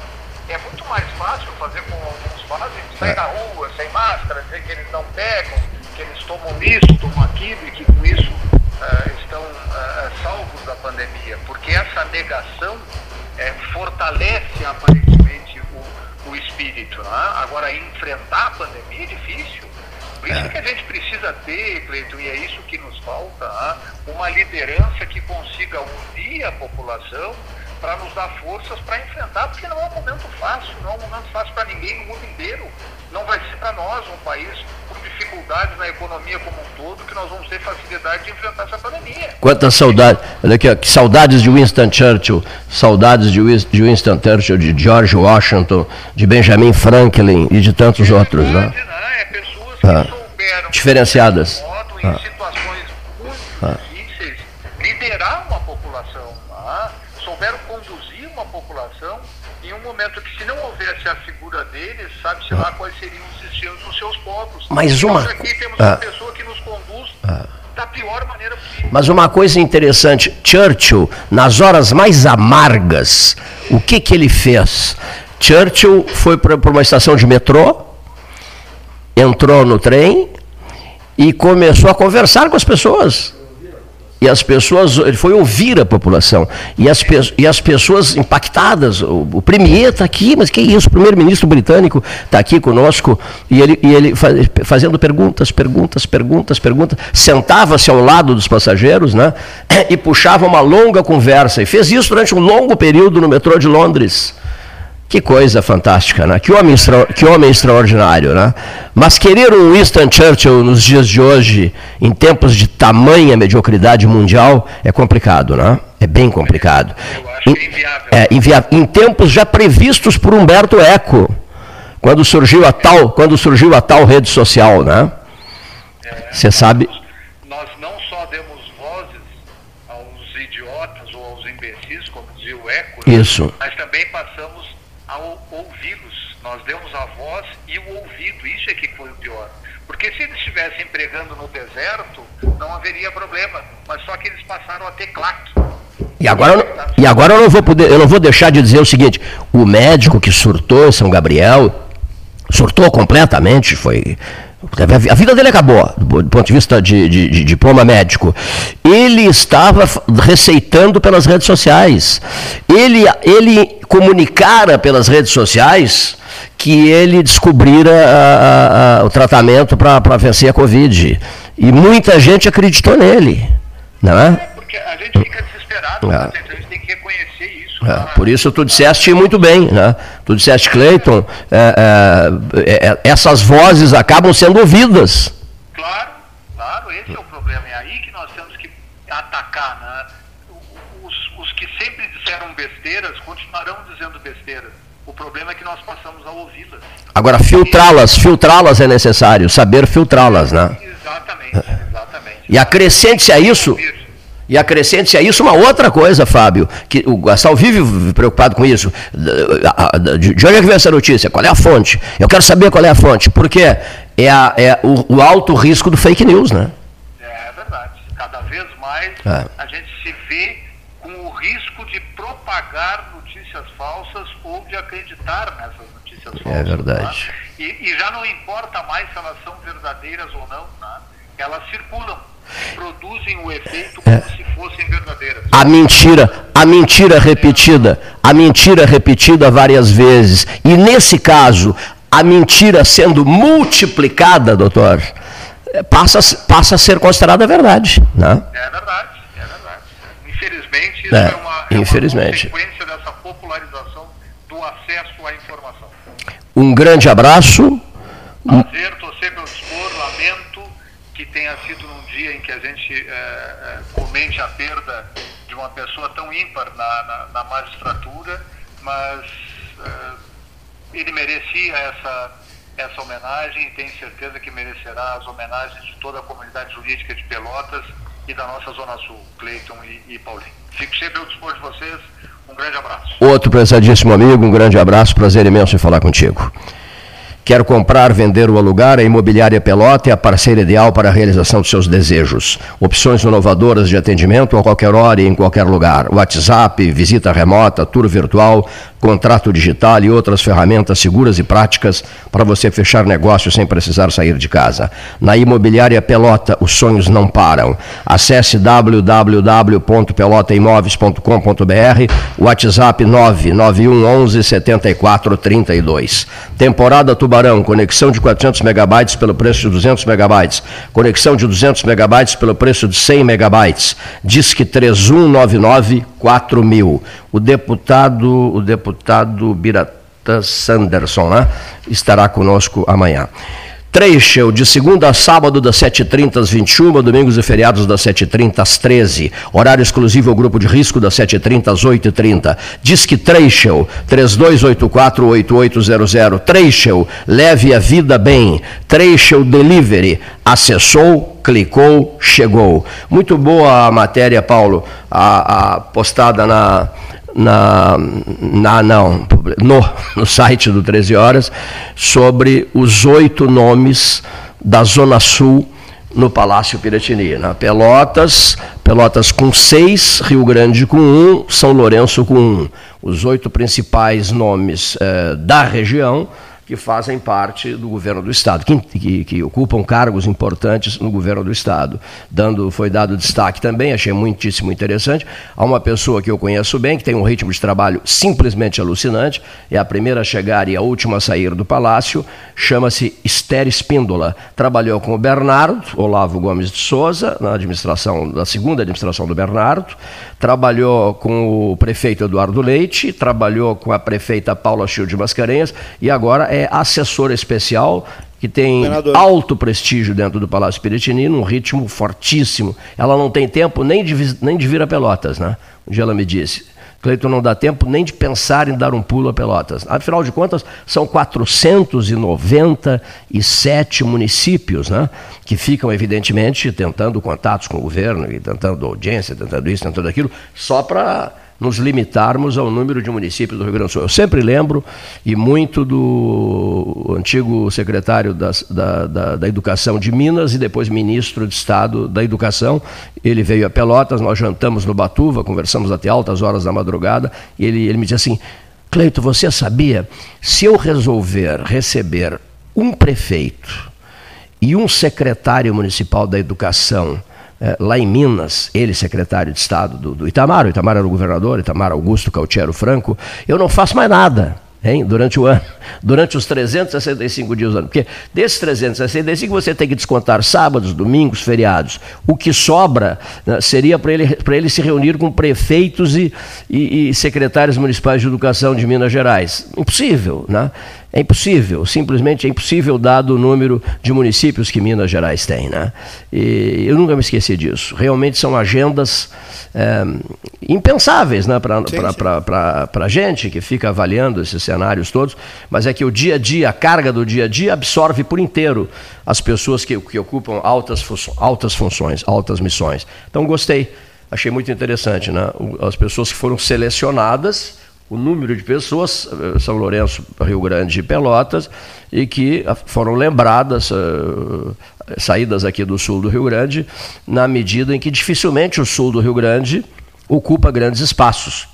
É muito mais fácil fazer como alguns fazem, sair na rua sem máscara, dizer que eles não pegam, que eles tomam isso, tomam aquilo e que com isso uh, estão uh, salvos da pandemia. Porque essa negação uh, fortalece aparentemente o, o espírito. Né? Agora, enfrentar a pandemia é difícil. Por isso que a gente precisa ter, Cleiton, e é isso que nos falta, né? uma liderança que consiga unir a população para nos dar forças para enfrentar, porque não é um momento fácil, não é um momento fácil para ninguém no mundo inteiro. Não vai ser para nós um país com dificuldades na economia como um todo que nós vamos ter facilidade de enfrentar essa pandemia. Quantas saudades, olha aqui, ó, saudades de Winston Churchill, saudades de Winston Churchill, de George Washington, de Benjamin Franklin e de tantos é outros. Verdade, né? né? É pessoas que ah, souberam diferenciadas. Modo, em ah. situações muito ah. difíceis, liderar deles, sabe-se lá quais seriam os destinos dos seus povos. Mas uma... Nós aqui temos uma ah. pessoa que nos conduz ah. da pior maneira possível. Mas uma coisa interessante, Churchill, nas horas mais amargas, o que, que ele fez? Churchill foi para uma estação de metrô, entrou no trem e começou a conversar com as pessoas. E as pessoas, ele foi ouvir a população, e as, e as pessoas impactadas, o, o Premier está aqui, mas que isso, o primeiro-ministro britânico está aqui conosco, e ele, e ele faz, fazendo perguntas, perguntas, perguntas, perguntas, sentava-se ao lado dos passageiros, né, e puxava uma longa conversa, e fez isso durante um longo período no metrô de Londres. Que coisa fantástica, né? Que homem, que homem extraordinário, né? Mas querer um Winston Churchill nos dias de hoje, em tempos de tamanha mediocridade mundial, é complicado, né? É bem complicado. Eu acho que é inviável. É, inviável. Em tempos já previstos por Humberto Eco, quando surgiu a tal, quando surgiu a tal rede social, né? Você é, sabe? Nós não só demos vozes aos idiotas ou aos imbecis, como dizia o Eco, né? Isso. mas também passamos nós demos a voz e o ouvido, isso é que foi o pior. Porque se eles estivessem pregando no deserto, não haveria problema. Mas só que eles passaram a ter claque. E agora, e agora eu não vou poder, eu não vou deixar de dizer o seguinte: o médico que surtou em São Gabriel, surtou completamente, foi. A vida dele acabou, do ponto de vista de, de, de diploma médico. Ele estava receitando pelas redes sociais. Ele, ele comunicara pelas redes sociais que ele descobrira a, a, o tratamento para vencer a Covid. E muita gente acreditou nele. Não é? é porque a gente fica desesperado, é. a gente tem que reconhecer. É, por isso tu disseste muito bem, né? Tu disseste, Cleiton, é, é, é, essas vozes acabam sendo ouvidas. Claro, claro, esse é o problema. É aí que nós temos que atacar, né? Os, os que sempre disseram besteiras continuarão dizendo besteiras o problema é que nós passamos a ouvi-las. Agora, filtrá-las, filtrá-las é necessário, saber filtrá-las, né? Exatamente, exatamente. E acrescente-se a isso. E acrescente-se a isso uma outra coisa, Fábio, que o Gastal vive preocupado com isso. De onde é que vem essa notícia? Qual é a fonte? Eu quero saber qual é a fonte. Porque é, a, é o, o, alto risco do fake news, né? É verdade. Cada vez mais é. a gente se vê com o risco de propagar notícias falsas ou de acreditar nessas notícias falsas. É verdade. Tá? E, e, já não importa mais se elas são verdadeiras ou não, tá? elas circulam, produzem o efeito como é. se fossem verdadeiras. A mentira, a mentira repetida, a mentira repetida várias vezes. E nesse caso, a mentira sendo multiplicada, doutor, passa, passa a ser considerada verdade. Né? É verdade, é verdade. Infelizmente, isso é, é uma, é infelizmente. uma consequência dessa popularização do acesso à informação. Um grande abraço. Prazer, estou sempre ao dispor, lamento que tenha sido num dia em que a gente é, comente a perda de uma pessoa tão ímpar na, na, na magistratura, mas é, ele merecia essa, essa homenagem e tenho certeza que merecerá as homenagens de toda a comunidade jurídica de Pelotas e da nossa Zona Sul, Cleiton e, e Paulinho. Fico sempre ao dispor de vocês. Um grande abraço. Outro prezadíssimo amigo, um grande abraço, prazer imenso em falar contigo. Quer comprar, vender ou alugar? A Imobiliária Pelota é a parceira ideal para a realização dos seus desejos. Opções inovadoras de atendimento a qualquer hora e em qualquer lugar. WhatsApp, visita remota, tour virtual, contrato digital e outras ferramentas seguras e práticas para você fechar negócio sem precisar sair de casa. Na Imobiliária Pelota, os sonhos não param. Acesse www.pelotaimoveis.com.br, WhatsApp 991 11 74 32. Temporada Tubarão, conexão de 400 megabytes pelo preço de 200 megabytes, conexão de 200 megabytes pelo preço de 100 megabytes. Disque 3199 4000. O deputado, o deputado Birata Sanderson, né, estará conosco amanhã. Trecho, de segunda a sábado, das 7h30 às 21 domingos e feriados das 7h30 às 13 Horário exclusivo ao grupo de risco das 7h30 às 8h30. Disque Trecho, 3284-8800. Trecho, leve a vida bem. Trecho Delivery, acessou, clicou, chegou. Muito boa a matéria, Paulo, a, a postada na na, na não, no, no site do 13 Horas sobre os oito nomes da Zona Sul no Palácio Piratini. Na Pelotas, Pelotas com seis, Rio Grande com um, São Lourenço com um. Os oito principais nomes eh, da região que fazem parte do governo do Estado, que, que, que, ocupam cargos importantes no governo do Estado. Dando, foi dado destaque também, achei muitíssimo interessante, a uma pessoa que eu conheço bem, que tem um ritmo de trabalho simplesmente alucinante, é a primeira a chegar e a última a sair do Palácio, chama-se Esther Espíndola. Trabalhou com o Bernardo, Olavo Gomes de Souza, na administração, na segunda administração do Bernardo, trabalhou com o prefeito Eduardo Leite, trabalhou com a prefeita Paula Chil de Mascarenhas e agora é é assessora especial que tem alto prestígio dentro do Palácio Piratini, num ritmo fortíssimo. Ela não tem tempo nem de, nem de vir a Pelotas, né? Um dia ela me disse, Cleiton, não dá tempo nem de pensar em dar um pulo a Pelotas. Afinal de contas, são 497 municípios, né? Que ficam, evidentemente, tentando contatos com o governo, e tentando audiência, tentando isso, tentando aquilo, só para nos limitarmos ao número de municípios do Rio Grande do Sul. Eu sempre lembro, e muito do antigo secretário da, da, da, Educação de Minas e depois ministro de Estado da Educação. Ele veio a Pelotas, nós jantamos no Batuva, conversamos até altas horas da madrugada, e ele, ele me disse assim: Cleito, você sabia, se eu resolver receber um prefeito e um secretário municipal da Educação é, lá em Minas, ele secretário de Estado do, do Itamar, o Itamar era o governador, Itamar Augusto Cautiero Franco, eu não faço mais nada. Hein, durante o ano, durante os 365 dias do ano. Porque desses 365 você tem que descontar sábados, domingos, feriados. O que sobra né, seria para ele, ele se reunir com prefeitos e, e, e, secretários municipais de educação de Minas Gerais. Impossível, né? É impossível, simplesmente é impossível dado o número de municípios que Minas Gerais tem. Né? E eu nunca me esqueci disso. Realmente são agendas é, impensáveis né, para a gente que fica avaliando esses cenários todos, mas é que o dia a dia, a carga do dia a dia absorve por inteiro as pessoas que, que ocupam altas, altas funções, altas missões. Então gostei, achei muito interessante. Né? As pessoas que foram selecionadas o número de pessoas, eh, São Lourenço, Rio Grande e Pelotas, e que ah, foram lembradas, uh, saídas aqui do sul do Rio Grande, na medida em que dificilmente o sul do Rio Grande ocupa grandes espaços.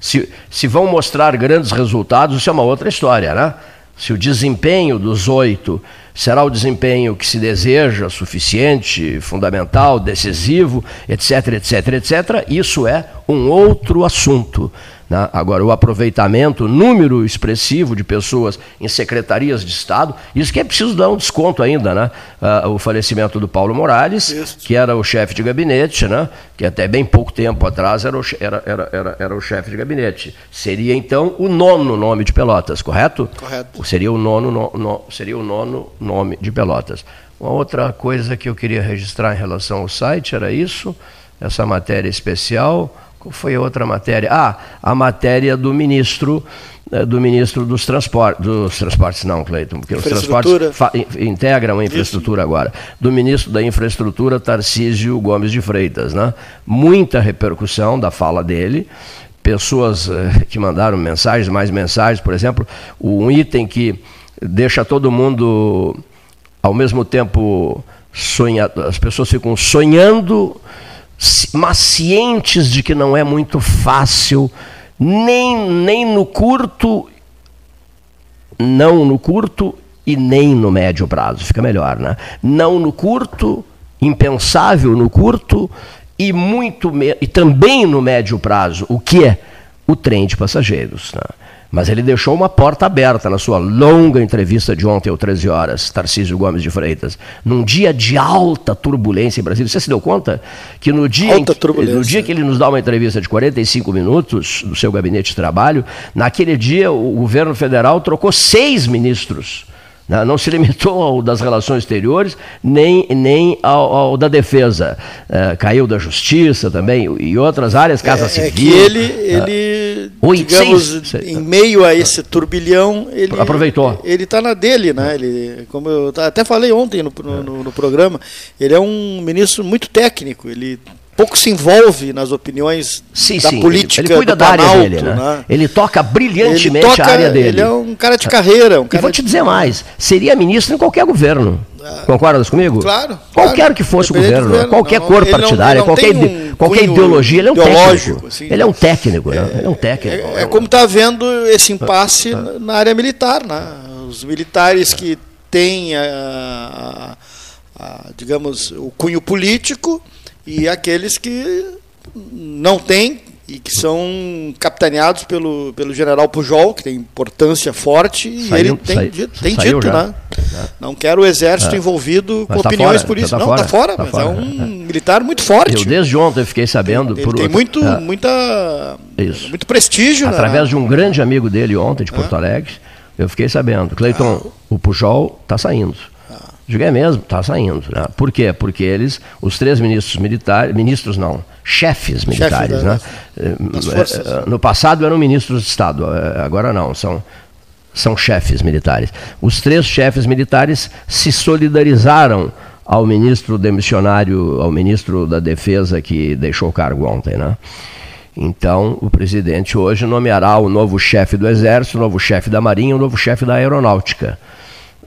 Se, se vão mostrar grandes resultados, isso é uma outra história, né? Se o desempenho dos oito será o desempenho que se deseja, suficiente, fundamental, decisivo, etc, etc, etc, isso é um outro assunto. Né? Agora, o aproveitamento, o número expressivo de pessoas em secretarias de Estado, isso que é preciso dar um desconto ainda, né? Uh, o falecimento do Paulo Morales, isso. que era o chefe de gabinete, né? que até bem pouco tempo atrás era o, era, era, era, era o chefe de gabinete. Seria então o nono nome de Pelotas, correto? Correto. Seria o nono, no, no, seria o nono nome de Pelotas. Uma outra coisa que eu queria registrar em relação ao site era isso, essa matéria especial. Qual foi a outra matéria? Ah, a matéria do ministro eh, do ministro dos transportes, dos transportes não, Cleiton, porque os transportes integram a infraestrutura Isso. agora, do ministro da infraestrutura Tarcísio Gomes de Freitas, né? Muita repercussão da fala dele, pessoas eh, que mandaram mensagens, mais mensagens, por exemplo, um item que deixa todo mundo ao mesmo tempo sonha, as pessoas ficam sonhando mas cientes de que não é muito fácil, nem, nem no curto, não no curto e nem no médio prazo, fica melhor, né? Não no curto, impensável no curto e muito e também no médio prazo, o que é o trem de passageiros. Né? Mas ele deixou uma porta aberta na sua longa entrevista de ontem, às 13 horas, Tarcísio Gomes de Freitas. Num dia de alta turbulência em Brasília. Você se deu conta que no dia, alta que, no dia que ele nos dá uma entrevista de 45 minutos do seu gabinete de trabalho, naquele dia o governo federal trocou seis ministros né? Não se limitou ao das relações exteriores, nem, nem ao, ao da defesa. É, caiu da justiça também e outras áreas, Casa é, Civil. É que ele, ele uh, digamos, em meio a esse turbilhão, ele aproveitou. Ele está na dele, né? Ele, como eu até falei ontem no, no, no programa, ele é um ministro muito técnico. Ele pouco se envolve nas opiniões sim, da sim, política ele, ele cuida da área dele, né? né? Ele toca brilhantemente ele toca, a área dele. Ele é um cara de carreira. Um cara e vou te dizer mais, seria ministro em qualquer governo. Ah, Concordas comigo? Claro. Qualquer claro. que fosse o governo, governo, qualquer não, cor partidária, não, qualquer, um qualquer ideologia, ele é um técnico. Assim, ele é um técnico, é, né? Ele é um técnico. É, é como está vendo esse impasse ah, ah. na área militar, né? Os militares que têm, a, a, a, digamos, o cunho político e aqueles que não têm e que são capitaneados pelo, pelo general Pujol, que tem importância forte, e ele tem, tem dito, já. né? Não quero o exército é. envolvido mas com tá opiniões por isso. Tá não, está fora, tá mas é fora. é um é. militar muito forte. Eu desde ontem fiquei sabendo. Ele por tem muito, é. muita, isso. muito prestígio. Através né? de um grande amigo dele ontem, de Porto é. Alegre, eu fiquei sabendo. Cleiton, ah. o Pujol está saindo. Digo, é mesmo, está saindo. Né? Por quê? Porque eles, os três ministros militares, ministros não, chefes militares, Chefe né? Eh, no passado eram ministros de Estado, eh, agora não, são, são chefes militares. Os três chefes militares se solidarizaram ao ministro demissionário, ao ministro da Defesa que deixou o cargo ontem, né? Então, o presidente hoje nomeará o novo chefe do Exército, o novo chefe da Marinha, o novo chefe da Aeronáutica.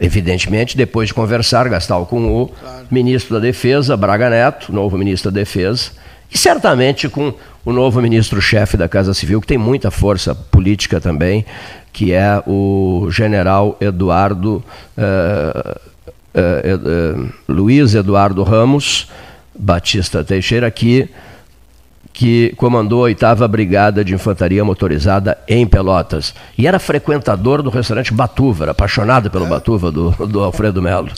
Evidentemente, depois de conversar, Gastal, com o claro. ministro da Defesa, Braga Neto, novo ministro da Defesa, e certamente com o novo ministro-chefe da Casa Civil, que tem muita força política também, que é o general Eduardo uh, uh, uh, Luiz Eduardo Ramos Batista Teixeira, que que comandou a 8 Brigada de Infantaria Motorizada em Pelotas. E era frequentador do restaurante Batuva, era apaixonado pelo é. Batuva do, do Alfredo Melo,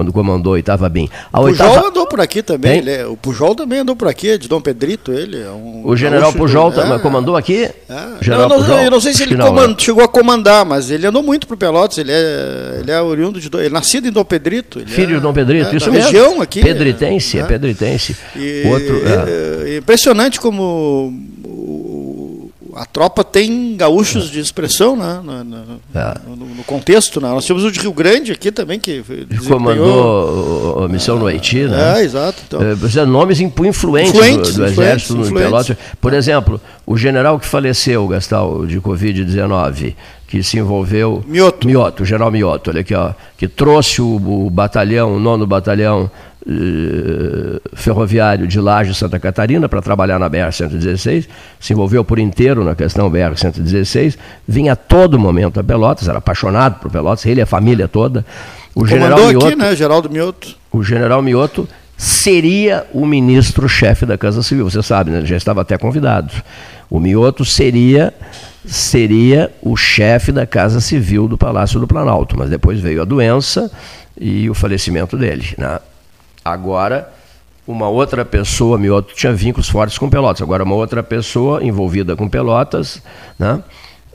quando comandou a 8 BIM. A o Pujol andou por aqui também, é, o Pujol também andou por aqui, é de Dom Pedrito, ele é um... O general Pujol do, é, comandou aqui? É. Não, não, Pujol? Eu não sei se ele não. Né? chegou a comandar, mas ele andou muito por Pelotas, ele é, ele é oriundo de... Ele é nascido em Dom Pedrito. Filho é, de Dom Pedrito, isso mesmo. região aqui. Pedritense, é, pedritense. E, Outro, impressionante como a tropa tem gaúchos de expressão né, no, no, é. no, no contexto. Né? Nós tínhamos o de Rio Grande aqui também, que comandou a missão no Haiti. Né? É, exato. Então. É, nomes influentes, influentes do, do Exército no Pelotas. Por exemplo, o general que faleceu, Gastal, de Covid-19, que se envolveu. Mioto. Mioto, o general Mioto, olha aqui, ó, que trouxe o, o batalhão, o nono batalhão eh, ferroviário de Laje, Santa Catarina, para trabalhar na BR-116, se envolveu por inteiro na questão BR-116, vinha a todo momento a Pelotas, era apaixonado por Pelotas, ele e a família toda. O general Mioto, aqui, né, Geraldo Mioto? O general Mioto seria o ministro-chefe da Casa Civil, você sabe, né, ele já estava até convidado. O Mioto seria seria o chefe da Casa Civil do Palácio do Planalto, mas depois veio a doença e o falecimento dele. Né? Agora, uma outra pessoa, Mioto tinha vínculos fortes com Pelotas. Agora, uma outra pessoa envolvida com Pelotas, né?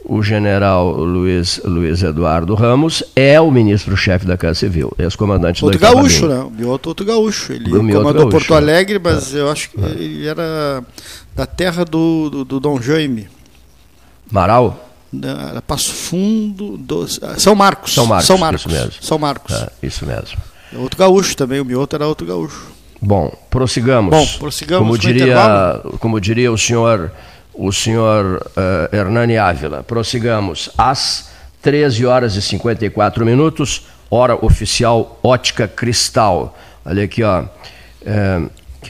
o general Luiz, Luiz Eduardo Ramos é o ministro-chefe da Casa Civil, ex-comandante do Outro gaúcho, né? O Mioto outro gaúcho. Ele comandou gaúcho, Porto né? Alegre, mas é. eu acho que é. ele era da terra do, do, do Dom Jaime. Marau? Da, Passo Fundo, do, São Marcos. São Marcos, São Marcos. Isso mesmo. São Marcos. É, isso mesmo. É outro gaúcho também, o Mioto era outro gaúcho. Bom, prossigamos. Bom, prossigamos. Como diria, como diria o senhor, o senhor uh, Hernani Ávila, prossigamos às 13 horas e 54 minutos, hora oficial Ótica Cristal. Olha aqui, ó. É,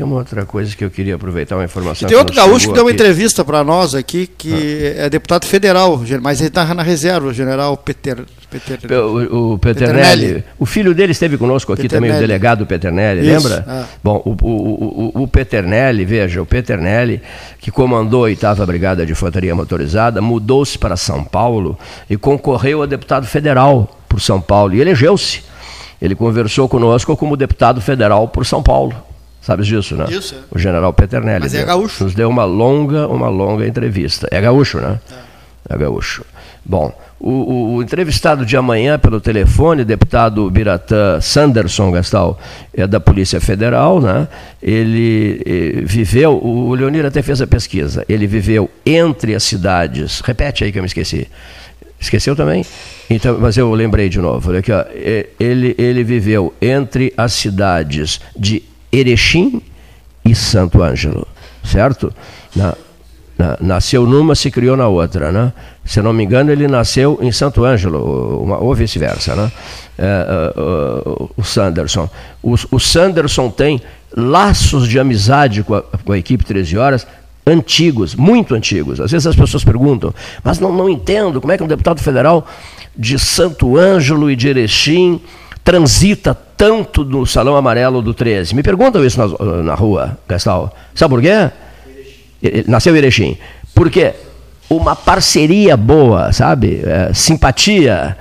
é uma outra coisa que eu queria aproveitar uma informação. E tem outro gaúcho que deu uma entrevista para nós aqui, que ah. é deputado federal, mas ele está na reserva, o general Peter. Peter o, o Peternelli. Peternelli. O filho dele esteve conosco aqui Peternelli. também, o delegado Peternelli, Isso. lembra? Ah. Bom, o, o, o, o Peternelli, veja, o Peternelli, que comandou a 8 Brigada de Infantaria Motorizada, mudou-se para São Paulo e concorreu a deputado federal por São Paulo e elegeu-se. Ele conversou conosco como deputado federal por São Paulo. Sabes disso, né? Isso. É. O general Peternelli. Mas é gaúcho. Nos deu uma longa, uma longa entrevista. É gaúcho, né? É, é gaúcho. Bom, o, o, o, entrevistado de amanhã pelo telefone, deputado Biratã Sanderson Gastal, é da Polícia Federal, né? Ele, ele eh, viveu, o Leonir até fez a pesquisa, ele viveu entre as cidades, repete aí que eu me esqueci. Esqueceu também? Então, mas eu lembrei de novo. Olha aqui, ó. Ele, ele viveu entre as cidades de Erechim e Santo Ângelo, certo? Na, na, nasceu numa, se criou na outra, né? Se não me engano, ele nasceu em Santo Ângelo, uma, ou vice-versa, né? É, uh, uh, o Sanderson. O, o, Sanderson tem laços de amizade com a, com a equipe 13 Horas antigos, muito antigos. Às vezes as pessoas perguntam, mas não, não entendo como é que um deputado federal de Santo Ângelo e de Erechim transita tanto no Salão Amarelo do 13? Me perguntam isso na, na rua, Gastal. Sabe por quê? Nasceu Erechim. Por quê? Uma parceria boa, sabe? É, simpatia.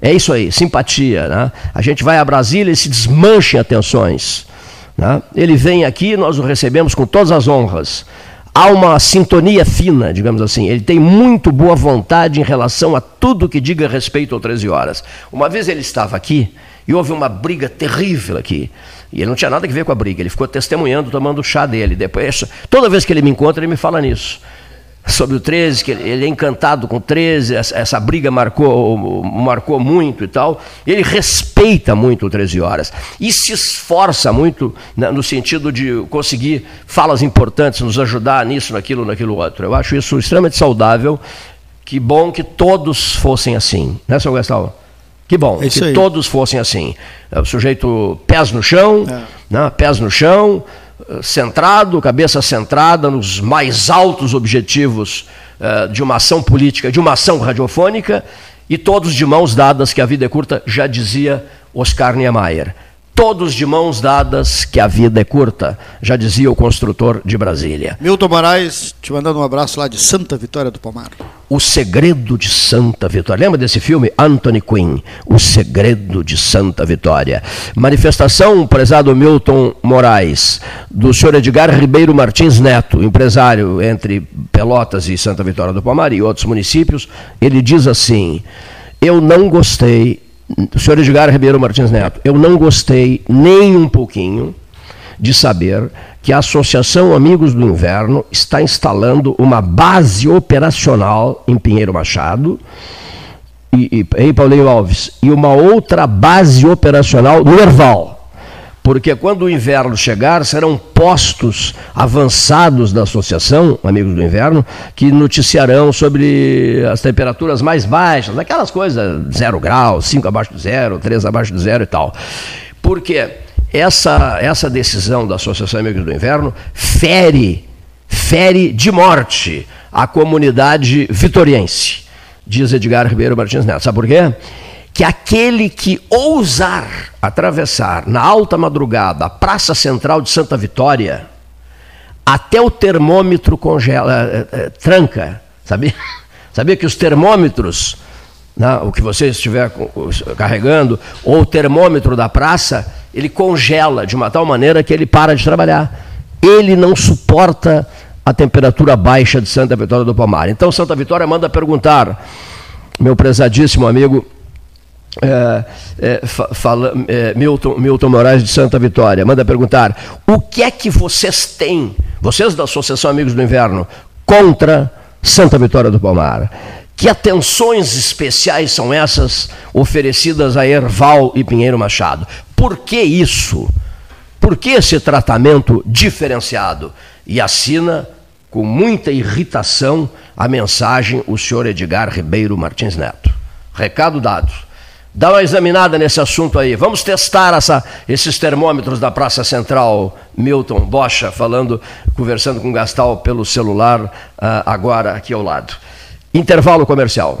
É isso aí, simpatia. Né? A gente vai a Brasília e se desmancha em atenções. Né? Ele vem aqui, nós o recebemos com todas as honras há uma sintonia fina, digamos assim. Ele tem muito boa vontade em relação a tudo que diga respeito ao 13 horas. Uma vez ele estava aqui e houve uma briga terrível aqui. E ele não tinha nada a ver com a briga, ele ficou testemunhando, tomando chá dele. Depois, toda vez que ele me encontra, ele me fala nisso sobre o 13, que ele é encantado com o 13, essa, briga marcou, marcou muito e tal. Ele respeita muito o 13 horas e se esforça muito né, no sentido de conseguir falas importantes, nos ajudar nisso, naquilo, naquilo outro. Eu acho isso extremamente saudável. Que bom que todos fossem assim, né, seu Gastão? Que bom é que aí. todos fossem assim. O sujeito pés no chão, é. né, pés no chão, centrado, cabeça centrada nos mais altos objetivos uh, de uma ação política, de uma ação radiofônica, e todos de mãos dadas, que a vida é curta, já dizia Oscar Niemeyer todos de mãos dadas, que a vida é curta, já dizia o construtor de Brasília. Milton Moraes, te mandando um abraço lá de Santa Vitória do Palmar. O Segredo de Santa Vitória. Lembra desse filme? Anthony Quinn, O Segredo de Santa Vitória. Manifestação, prezado Milton Moraes, do senhor Edgar Ribeiro Martins Neto, empresário entre Pelotas e Santa Vitória do Palmar e outros municípios. Ele diz assim: Eu não gostei senhor Edgar Ribeiro Martins Neto, eu não gostei nem um pouquinho de saber que a Associação Amigos do Inverno está instalando uma base operacional em Pinheiro Machado, e, e, em Paulinho Alves, e uma outra base operacional no Erval porque quando o inverno chegar, serão postos avançados da associação, Amigos do Inverno, que noticiarão sobre as temperaturas mais baixas, aquelas coisas, zero grau, 5 abaixo do zero, 3 abaixo do zero e tal. Porque essa, essa decisão da Associação Amigos do Inverno fere, fere de morte a comunidade vitoriense, diz Edgar Ribeiro Martins Neto. Sabe por quê? Que aquele que ousar atravessar na alta madrugada a Praça Central de Santa Vitória, até o termômetro congela, é, é, tranca, sabia? Sabia que os termômetros, né, o que você estiver carregando, ou o termômetro da praça, ele congela de uma tal maneira que ele para de trabalhar. Ele não suporta a temperatura baixa de Santa Vitória do Palmar. Então Santa Vitória manda perguntar, meu prezadíssimo amigo é, é, fala, é, Milton, Milton Moraes de Santa Vitória, manda perguntar: o que é que vocês têm, vocês da Associação Amigos do Inverno, contra Santa Vitória do Palmar? Que atenções especiais são essas oferecidas a Erval e Pinheiro Machado? Por que isso? Por que esse tratamento diferenciado? E assina com muita irritação a mensagem o senhor Edgar Ribeiro Martins Neto. Recado dado. Dá uma examinada nesse assunto aí. Vamos testar essa, esses termômetros da Praça Central. Milton Bocha falando, conversando com Gastal pelo celular, uh, agora aqui ao lado. Intervalo comercial.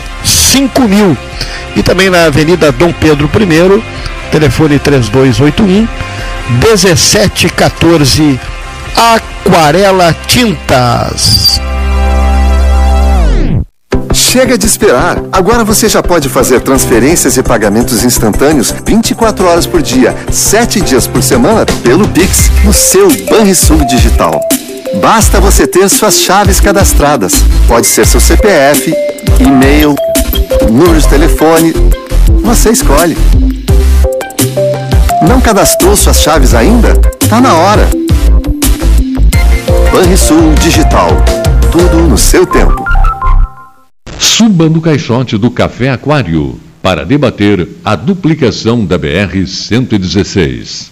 5000. E também na Avenida Dom Pedro I, telefone 3281 1714. Aquarela Tintas. Chega de esperar! Agora você já pode fazer transferências e pagamentos instantâneos 24 horas por dia, 7 dias por semana pelo Pix no seu Banrisul Digital. Basta você ter suas chaves cadastradas. Pode ser seu CPF, e-mail, número de telefone. Você escolhe. Não cadastrou suas chaves ainda? Tá na hora. Banrisul Digital. Tudo no seu tempo. Suba no caixote do Café Aquário para debater a duplicação da BR-116.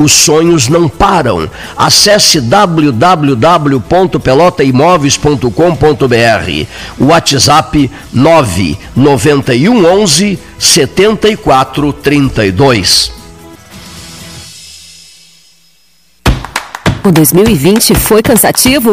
os sonhos não param. Acesse www.pelotaimoveis.com.br. WhatsApp 991 11 7432. O 2020 foi cansativo?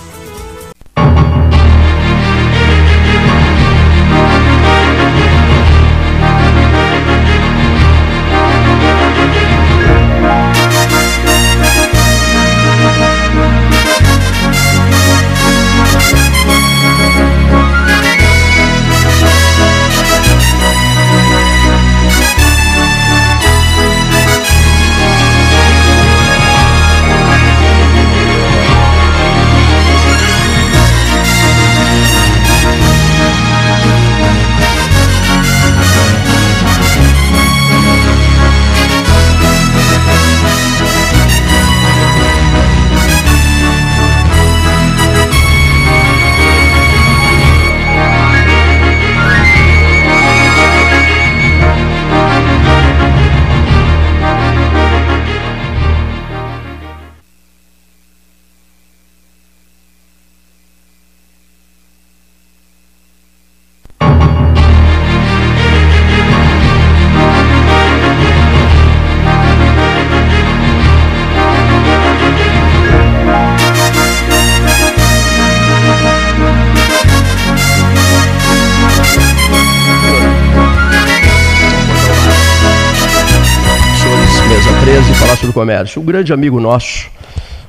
Comércio. Um grande amigo nosso,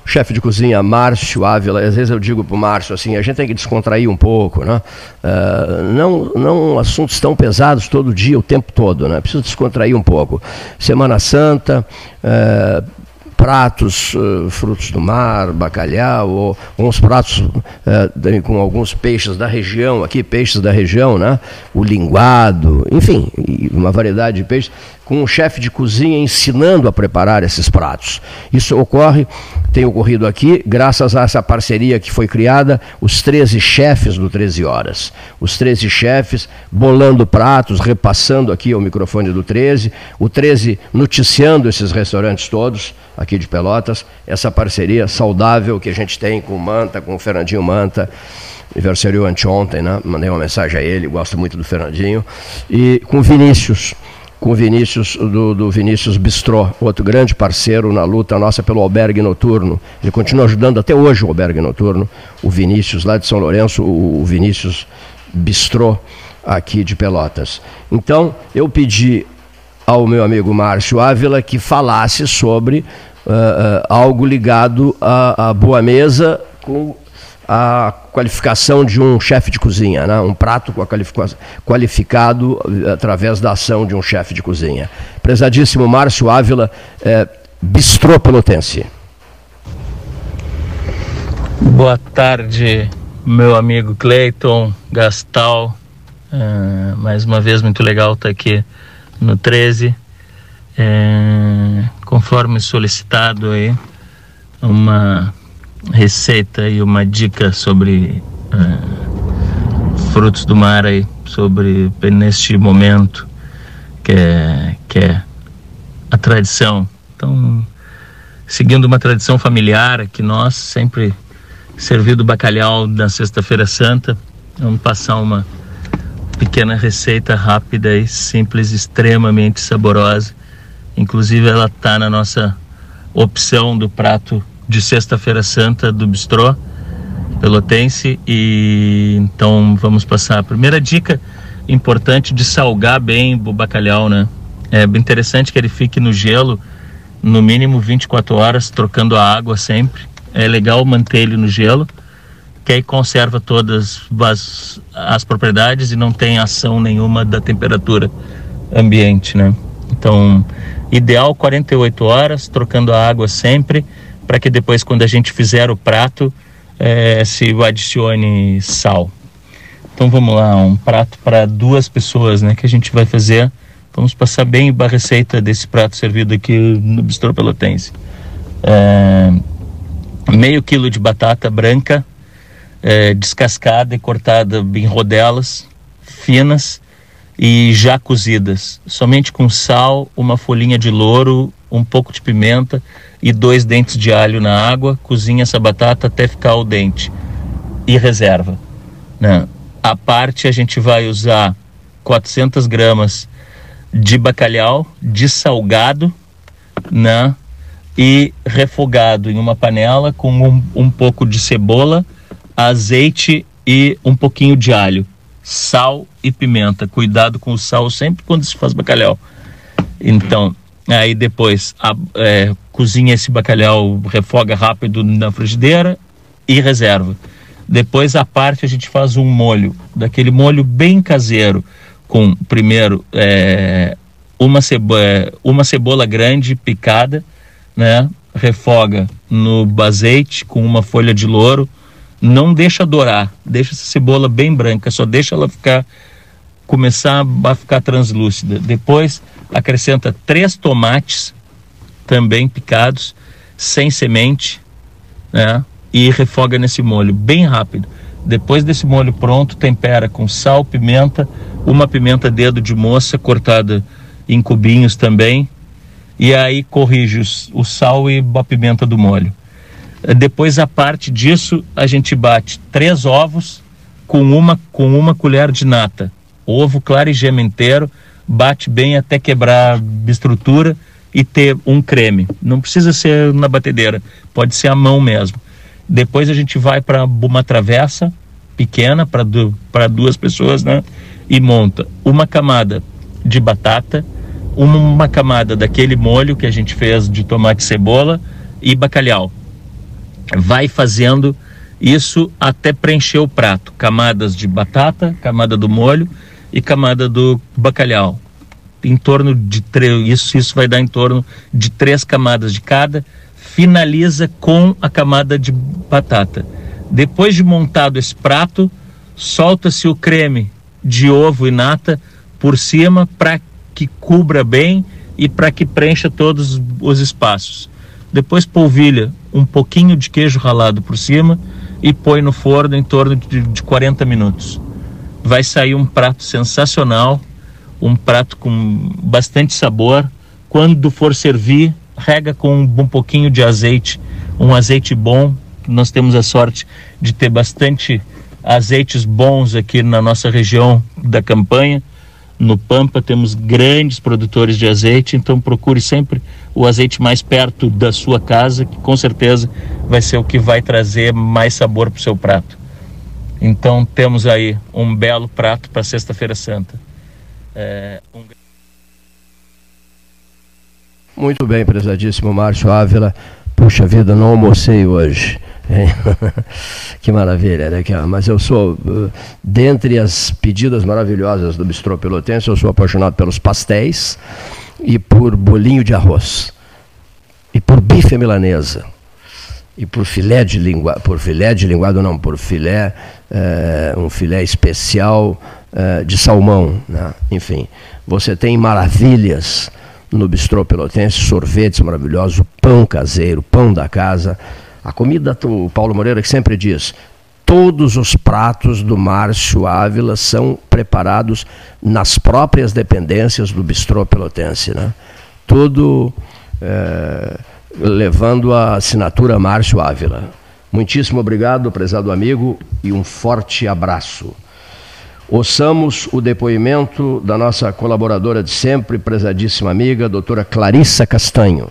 chefe de cozinha Márcio Ávila, às vezes eu digo para o Márcio assim, a gente tem que descontrair um pouco, né? Uh, não, não assuntos tão pesados todo dia, o tempo todo, né? Precisa descontrair um pouco. Semana Santa, uh, pratos, uh, frutos do mar, bacalhau, ou, uns pratos com alguns peixes da região, aqui peixes da região, né? O linguado, enfim, uma variedade de peixes com um chefe de cozinha ensinando a preparar esses pratos. Isso ocorre, tem ocorrido aqui, graças a essa parceria que foi criada, os 13 chefes do 13 Horas. Os 13 chefes bolando pratos, repassando aqui ao microfone do 13, o 13 noticiando esses restaurantes todos, aqui de Pelotas, essa parceria saudável que a gente tem com o Manta, com o Fernandinho Manta aniversariou anteontem, né? Mandei uma mensagem a ele, gosto muito do Fernandinho. E com Vinícius, com Vinícius, do, do Vinícius Bistró, outro grande parceiro na luta nossa pelo albergue noturno. Ele continua ajudando até hoje o albergue noturno, o Vinícius, lá de São Lourenço, o, Vinícius Bistró, aqui de Pelotas. Então, eu pedi ao meu amigo Márcio Ávila que falasse sobre uh, uh, algo ligado à, à boa mesa com a qualificação de um chefe de cozinha, né? um prato qualificado eh, através da ação de um chefe de cozinha. Prezadíssimo Márcio Ávila, é, Bistrô Pelotense. Boa tarde, meu amigo Cleiton, Gastal. É, mais uma vez, muito legal estar aqui no 13. É, conforme solicitado aí, uma receita e uma dica sobre uh, frutos do mar aí, sobre neste momento que é, que é a tradição. Então, seguindo uma tradição familiar que nós sempre servido bacalhau na sexta-feira santa, vamos passar uma pequena receita rápida e simples, extremamente saborosa. Inclusive ela está na nossa opção do prato de Sexta-feira Santa do Bistrô Pelotense. E então vamos passar a primeira dica importante de salgar bem o bacalhau, né? É bem interessante que ele fique no gelo no mínimo 24 horas, trocando a água sempre. É legal manter ele no gelo, que aí conserva todas as, as propriedades e não tem ação nenhuma da temperatura ambiente, né? Então, ideal 48 horas, trocando a água sempre para que depois, quando a gente fizer o prato, é, se adicione sal. Então vamos lá, um prato para duas pessoas, né, que a gente vai fazer. Vamos passar bem a receita desse prato servido aqui no Bistrô Pelotense. É, meio quilo de batata branca, é, descascada e cortada em rodelas finas e já cozidas, somente com sal, uma folhinha de louro, um pouco de pimenta e dois dentes de alho na água, cozinha essa batata até ficar al dente e reserva. Né? A parte a gente vai usar 400 gramas de bacalhau salgado, né? E refogado em uma panela com um, um pouco de cebola, azeite e um pouquinho de alho, sal e pimenta. Cuidado com o sal sempre quando se faz bacalhau. Então, Aí depois a, é, cozinha esse bacalhau, refoga rápido na frigideira e reserva. Depois a parte a gente faz um molho, daquele molho bem caseiro, com primeiro é, uma, cebo é, uma cebola grande picada, né? Refoga no azeite com uma folha de louro, não deixa dourar, deixa essa cebola bem branca, só deixa ela ficar começar a ficar translúcida. Depois acrescenta três tomates também picados, sem semente, né? E refoga nesse molho bem rápido. Depois desse molho pronto, tempera com sal, pimenta, uma pimenta dedo de moça cortada em cubinhos também. E aí corrige os, o sal e a pimenta do molho. Depois, a parte disso, a gente bate três ovos com uma, com uma colher de nata. Ovo claro e gema inteiro bate bem até quebrar a estrutura e ter um creme. Não precisa ser na batedeira, pode ser à mão mesmo. Depois a gente vai para uma travessa pequena para du duas pessoas, né? E monta uma camada de batata, uma camada daquele molho que a gente fez de tomate, cebola e bacalhau. Vai fazendo isso até preencher o prato. Camadas de batata, camada do molho e camada do bacalhau. Em torno de três, isso, isso vai dar em torno de três camadas de cada. Finaliza com a camada de batata. Depois de montado esse prato, solta-se o creme de ovo e nata por cima para que cubra bem e para que preencha todos os espaços. Depois polvilha um pouquinho de queijo ralado por cima e põe no forno em torno de, de 40 minutos. Vai sair um prato sensacional, um prato com bastante sabor. Quando for servir, rega com um, pouquinho de azeite, um azeite bom. Nós temos a sorte de ter bastante azeites bons aqui na nossa região da campanha. No Pampa temos grandes produtores de azeite, então procure sempre o azeite mais perto da sua casa, que com certeza vai ser o que vai trazer mais sabor para o seu prato. Então temos aí um belo prato para Sexta-feira Santa. É, um... Muito bem, prezadíssimo Márcio Ávila. Puxa vida, não almocei hoje. que maravilha, né? Mas eu sou, uh, dentre as pedidas maravilhosas do Bistrô Pelotense, eu sou apaixonado pelos pastéis e por bolinho de arroz. E por bife milanesa. E por filé de linguado, por filé de linguado não, por filé, uh, um filé especial uh, de salmão. Né? Enfim, você tem maravilhas no Bistrô Pelotense, sorvetes maravilhosos, pão caseiro, pão da casa. A comida, o Paulo Moreira que sempre diz, todos os pratos do Márcio Ávila são preparados nas próprias dependências do Bistrô Pelotense. Né? Tudo é, levando a assinatura Márcio Ávila. Muitíssimo obrigado, prezado amigo, e um forte abraço. Ouçamos o depoimento da nossa colaboradora de sempre, prezadíssima amiga, doutora Clarissa Castanho.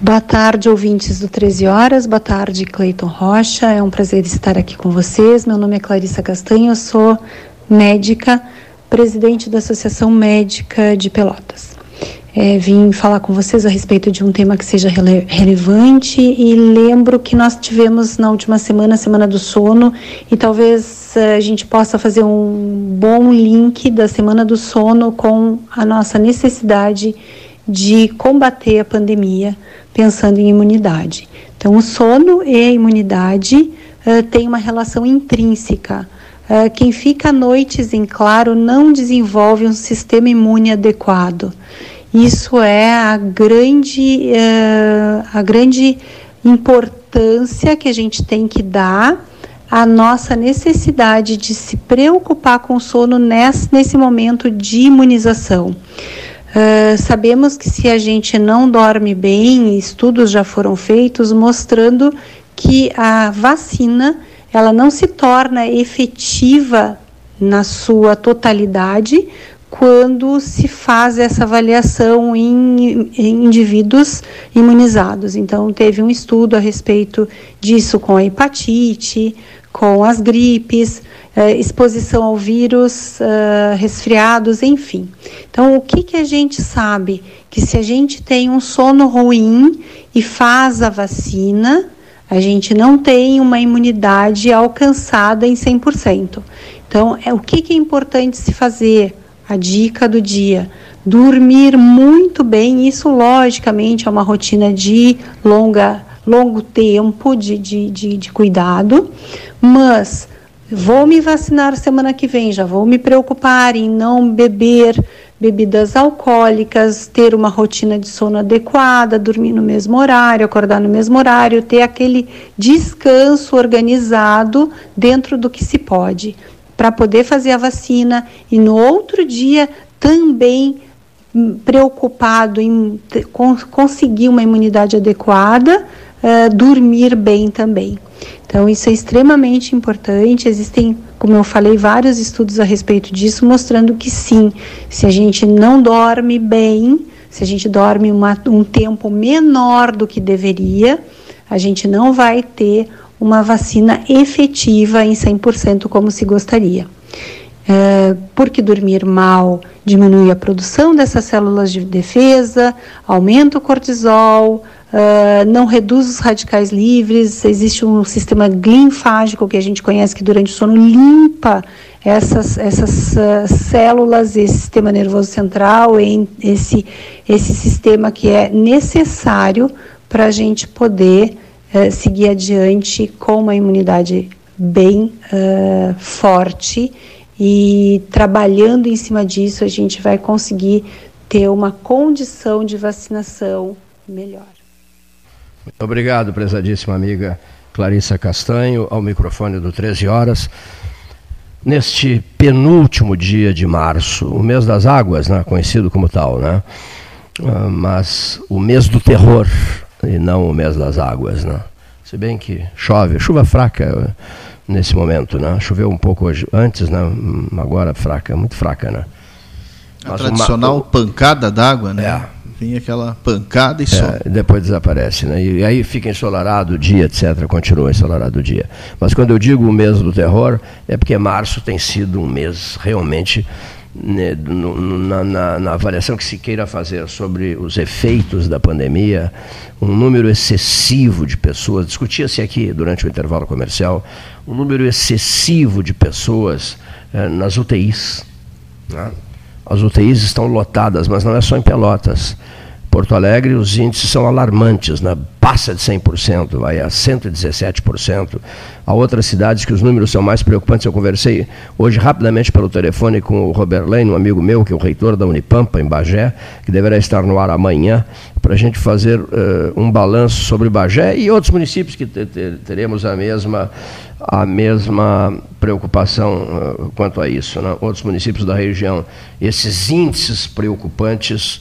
Boa tarde, ouvintes do 13 Horas. Boa tarde, Cleiton Rocha. É um prazer estar aqui com vocês. Meu nome é Clarissa Castanho, eu sou médica, presidente da Associação Médica de Pelotas. É, vim falar com vocês a respeito de um tema que seja rele relevante e lembro que nós tivemos na última semana, a Semana do Sono, e talvez eh, a gente possa fazer um bom link da Semana do Sono com a nossa necessidade de combater a pandemia pensando em imunidade. Então, o sono e a imunidade uh, têm uma relação intrínseca. Uh, quem fica noites em claro não desenvolve um sistema imune adequado. Isso é a grande, uh, a grande importância que a gente tem que dar à nossa necessidade de se preocupar com o sono nesse, nesse momento de imunização. Uh, sabemos que se a gente não dorme bem, estudos já foram feitos mostrando que a vacina ela não se torna efetiva na sua totalidade quando se faz essa avaliação em, em, indivíduos imunizados. Então, teve um estudo a respeito disso com a hepatite, com as gripes, uh, exposição ao vírus, uh, resfriados, enfim. Então, o que, que a gente sabe? Que se a gente tem um sono ruim e faz a vacina, a gente não tem uma imunidade alcançada em 100%. Então, é, o que, que é importante se fazer? A dica do dia: dormir muito bem. Isso, logicamente, é uma rotina de longa, longo tempo de, de, de, de cuidado, mas Vou me vacinar semana que vem, já vou me preocupar em não beber bebidas alcoólicas, ter uma rotina de sono adequada, dormir no mesmo horário, acordar no mesmo horário, ter aquele descanso organizado dentro do que se pode, para poder fazer a vacina e no outro dia também preocupado em conseguir uma imunidade adequada, uh, dormir bem também. Então, isso é extremamente importante. Existem, como eu falei, vários estudos a respeito disso, mostrando que sim, se a gente não dorme bem, se a gente dorme uma, um tempo menor do que deveria, a gente não vai ter uma vacina efetiva em 100% como se gostaria. é, porque dormir mal diminui a produção dessas células de defesa, aumenta o cortisol, Uh, não reduz os radicais livres, existe um sistema linfágico que a gente conhece que durante o sono limpa essas, essas uh, células, esse sistema nervoso central, em esse, esse sistema que é necessário para a gente poder uh, seguir adiante com uma imunidade bem forte e trabalhando em cima disso a gente vai conseguir ter uma condição de vacinação melhor. Muito obrigado, prezadíssima amiga Clarissa Castanho, ao microfone do 13 Horas. Neste penúltimo dia de março, o mês das águas, né, conhecido como tal, né? Uh, mas o mês do terror e não o mês das águas, né? Se bem que chove, chuva fraca nesse momento, né? Choveu um pouco hoje, antes, né? Agora fraca, muito fraca, né? A mas tradicional uma... pancada d'água, né? É Vem aquela pancada e é, só. Depois desaparece, né? E aí fica ensolarado o dia, etc. Continua ensolarado o dia. Mas quando eu digo o mês do terror, é porque março tem sido um mês realmente na, na, na, avaliação que se queira fazer sobre os efeitos da pandemia, um número excessivo de pessoas, discutia-se aqui durante o intervalo comercial, um número excessivo de pessoas eh, nas UTIs. Né? As UTIs estão lotadas, mas não é só em Pelotas. Porto Alegre, os índices são alarmantes, né? passa de 100%, vai a 117%. Há outras cidades que os números são mais preocupantes. Eu conversei hoje rapidamente pelo telefone com o Robert Lane, um amigo meu, que é o reitor da Unipampa, em Bagé, que deverá estar no ar amanhã, para a gente fazer uh, um balanço sobre Bagé e outros municípios que teremos a mesma, a mesma preocupação uh, quanto a isso. Né? Outros municípios da região. Esses índices preocupantes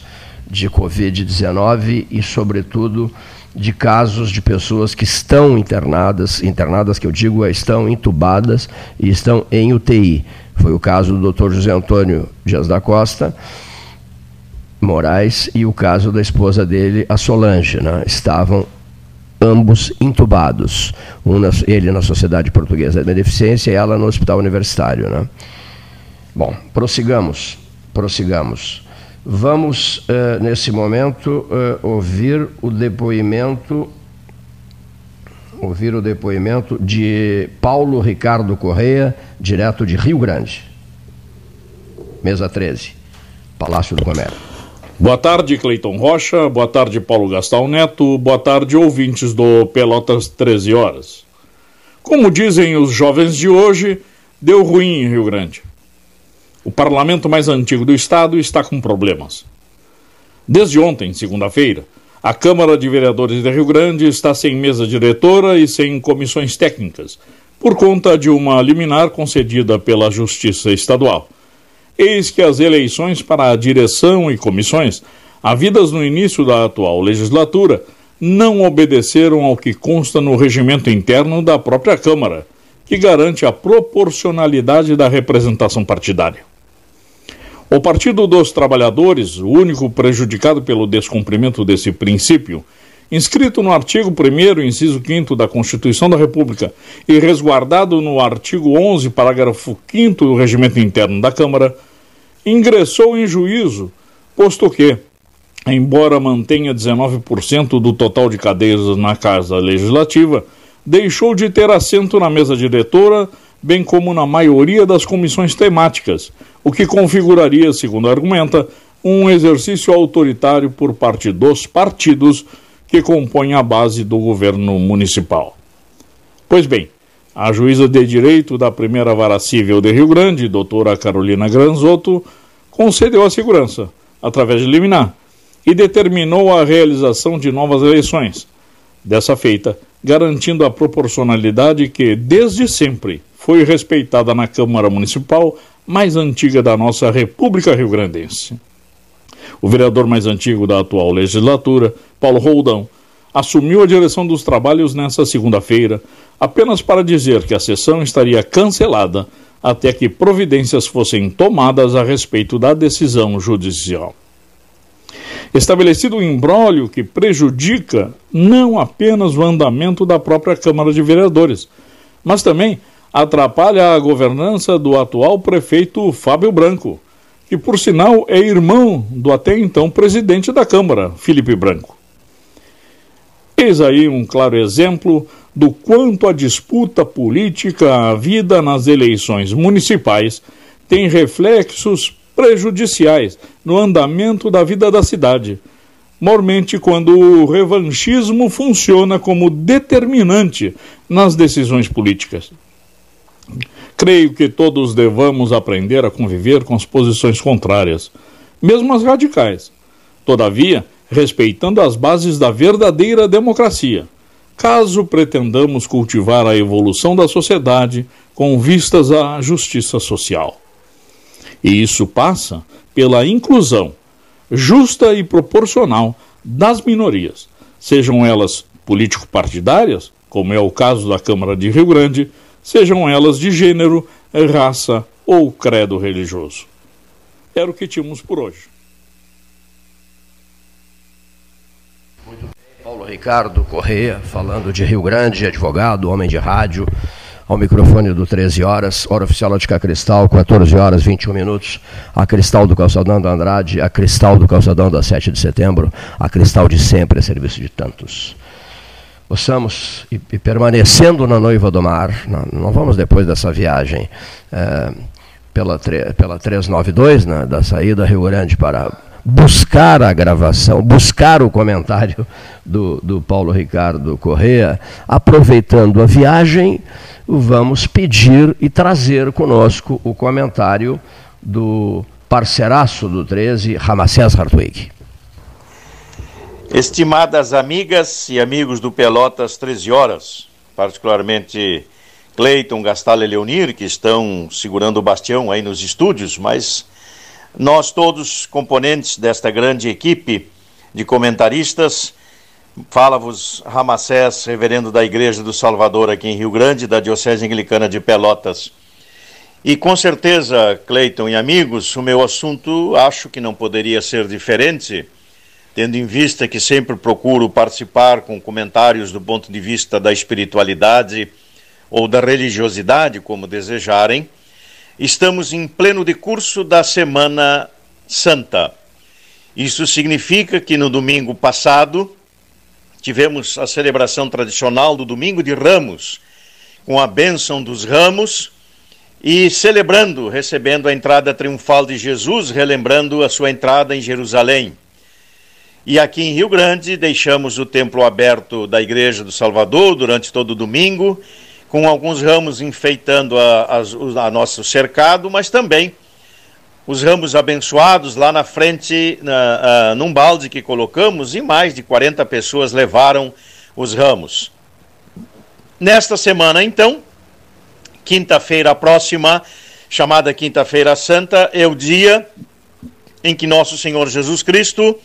de Covid-19 e, sobretudo, de casos de pessoas que estão internadas, internadas que eu digo estão entubadas e estão em UTI. Foi o caso do Dr. José Antônio Dias da Costa Moraes e o caso da esposa dele, a Solange, né? estavam ambos intubados, um na, ele na Sociedade Portuguesa da Beneficência e ela no Hospital Universitário. Né? Bom, prossigamos, prossigamos. Vamos, uh, nesse momento, uh, ouvir o depoimento ouvir o depoimento de Paulo Ricardo Correia, direto de Rio Grande. Mesa 13, Palácio do Comércio. Boa tarde, Cleiton Rocha. Boa tarde, Paulo Gastal Neto. Boa tarde, ouvintes do Pelotas 13 Horas. Como dizem os jovens de hoje, deu ruim em Rio Grande o parlamento mais antigo do estado está com problemas. Desde ontem, segunda-feira, a Câmara de Vereadores de Rio Grande está sem mesa diretora e sem comissões técnicas, por conta de uma liminar concedida pela Justiça Estadual. Eis que as eleições para a direção e comissões, havidas no início da atual legislatura, não obedeceram ao que consta no regimento interno da própria Câmara, que garante a proporcionalidade da representação partidária. O Partido dos Trabalhadores, o único prejudicado pelo descumprimento desse princípio, inscrito no artigo 1, inciso 5 da Constituição da República e resguardado no artigo 11, parágrafo 5 do Regimento Interno da Câmara, ingressou em juízo, posto que, embora mantenha 19% do total de cadeiras na Casa Legislativa, deixou de ter assento na mesa diretora, bem como na maioria das comissões temáticas, o que configuraria, segundo argumenta, um exercício autoritário por parte dos partidos que compõem a base do governo municipal. Pois bem, a juíza de direito da primeira vara civil de Rio Grande, doutora Carolina Granzotto, concedeu a segurança, através de liminar, e determinou a realização de novas eleições, dessa feita, garantindo a proporcionalidade que, desde sempre, foi respeitada na Câmara Municipal mais antiga da nossa República Rio Grandense. O vereador mais antigo da atual legislatura, Paulo Roldão, assumiu a direção dos trabalhos nesta segunda-feira, apenas para dizer que a sessão estaria cancelada até que providências fossem tomadas a respeito da decisão judicial. Estabelecido um imbróglio que prejudica não apenas o andamento da própria Câmara de Vereadores, mas também atrapalha a governança do atual prefeito Fábio Branco, que por sinal é irmão do até então presidente da Câmara, Felipe Branco. Eis aí um claro exemplo do quanto a disputa política, a vida nas eleições municipais, tem reflexos prejudiciais no andamento da vida da cidade, mormente quando o revanchismo funciona como determinante nas decisões políticas. Creio que todos devamos aprender a conviver com as posições contrárias, mesmo as radicais. Todavia, respeitando as bases da verdadeira democracia, caso pretendamos cultivar a evolução da sociedade com vistas à justiça social. E isso passa pela inclusão justa e proporcional das minorias, sejam elas político-partidárias, como é o caso da Câmara de Rio Grande, sejam elas de gênero, raça ou credo religioso. Era o que tínhamos por hoje. Muito bem. Paulo Ricardo Correia, falando de Rio Grande, advogado, homem de rádio, ao microfone do 13 horas, hora oficial Ótica Cristal, 14 horas 21 minutos, a Cristal do Calçadão da Andrade, a Cristal do Calçadão da 7 de setembro, a Cristal de sempre, a serviço de tantos. Possamos, e, e permanecendo na Noiva do Mar, não, não vamos depois dessa viagem é, pela, pela 392, né, da saída Rio Grande para buscar a gravação, buscar o comentário do, do Paulo Ricardo Correa, aproveitando a viagem, vamos pedir e trazer conosco o comentário do parceiraço do 13, Ramacés Hartwig. Estimadas amigas e amigos do Pelotas 13 Horas, particularmente Cleiton, Gastal e Leonir, que estão segurando o bastião aí nos estúdios, mas nós todos, componentes desta grande equipe de comentaristas, fala-vos Ramacés, reverendo da Igreja do Salvador aqui em Rio Grande, da Diocese Anglicana de Pelotas. E com certeza, Cleiton e amigos, o meu assunto acho que não poderia ser diferente tendo em vista que sempre procuro participar com comentários do ponto de vista da espiritualidade ou da religiosidade, como desejarem, estamos em pleno decurso da Semana Santa. Isso significa que no domingo passado tivemos a celebração tradicional do Domingo de Ramos, com a bênção dos ramos e celebrando, recebendo a entrada triunfal de Jesus, relembrando a sua entrada em Jerusalém. E aqui em Rio Grande, deixamos o templo aberto da Igreja do Salvador durante todo o domingo, com alguns ramos enfeitando a, a, a nosso cercado, mas também os ramos abençoados lá na frente, na, num balde que colocamos, e mais de 40 pessoas levaram os ramos. Nesta semana, então, quinta-feira próxima, chamada Quinta-feira Santa, é o dia em que nosso Senhor Jesus Cristo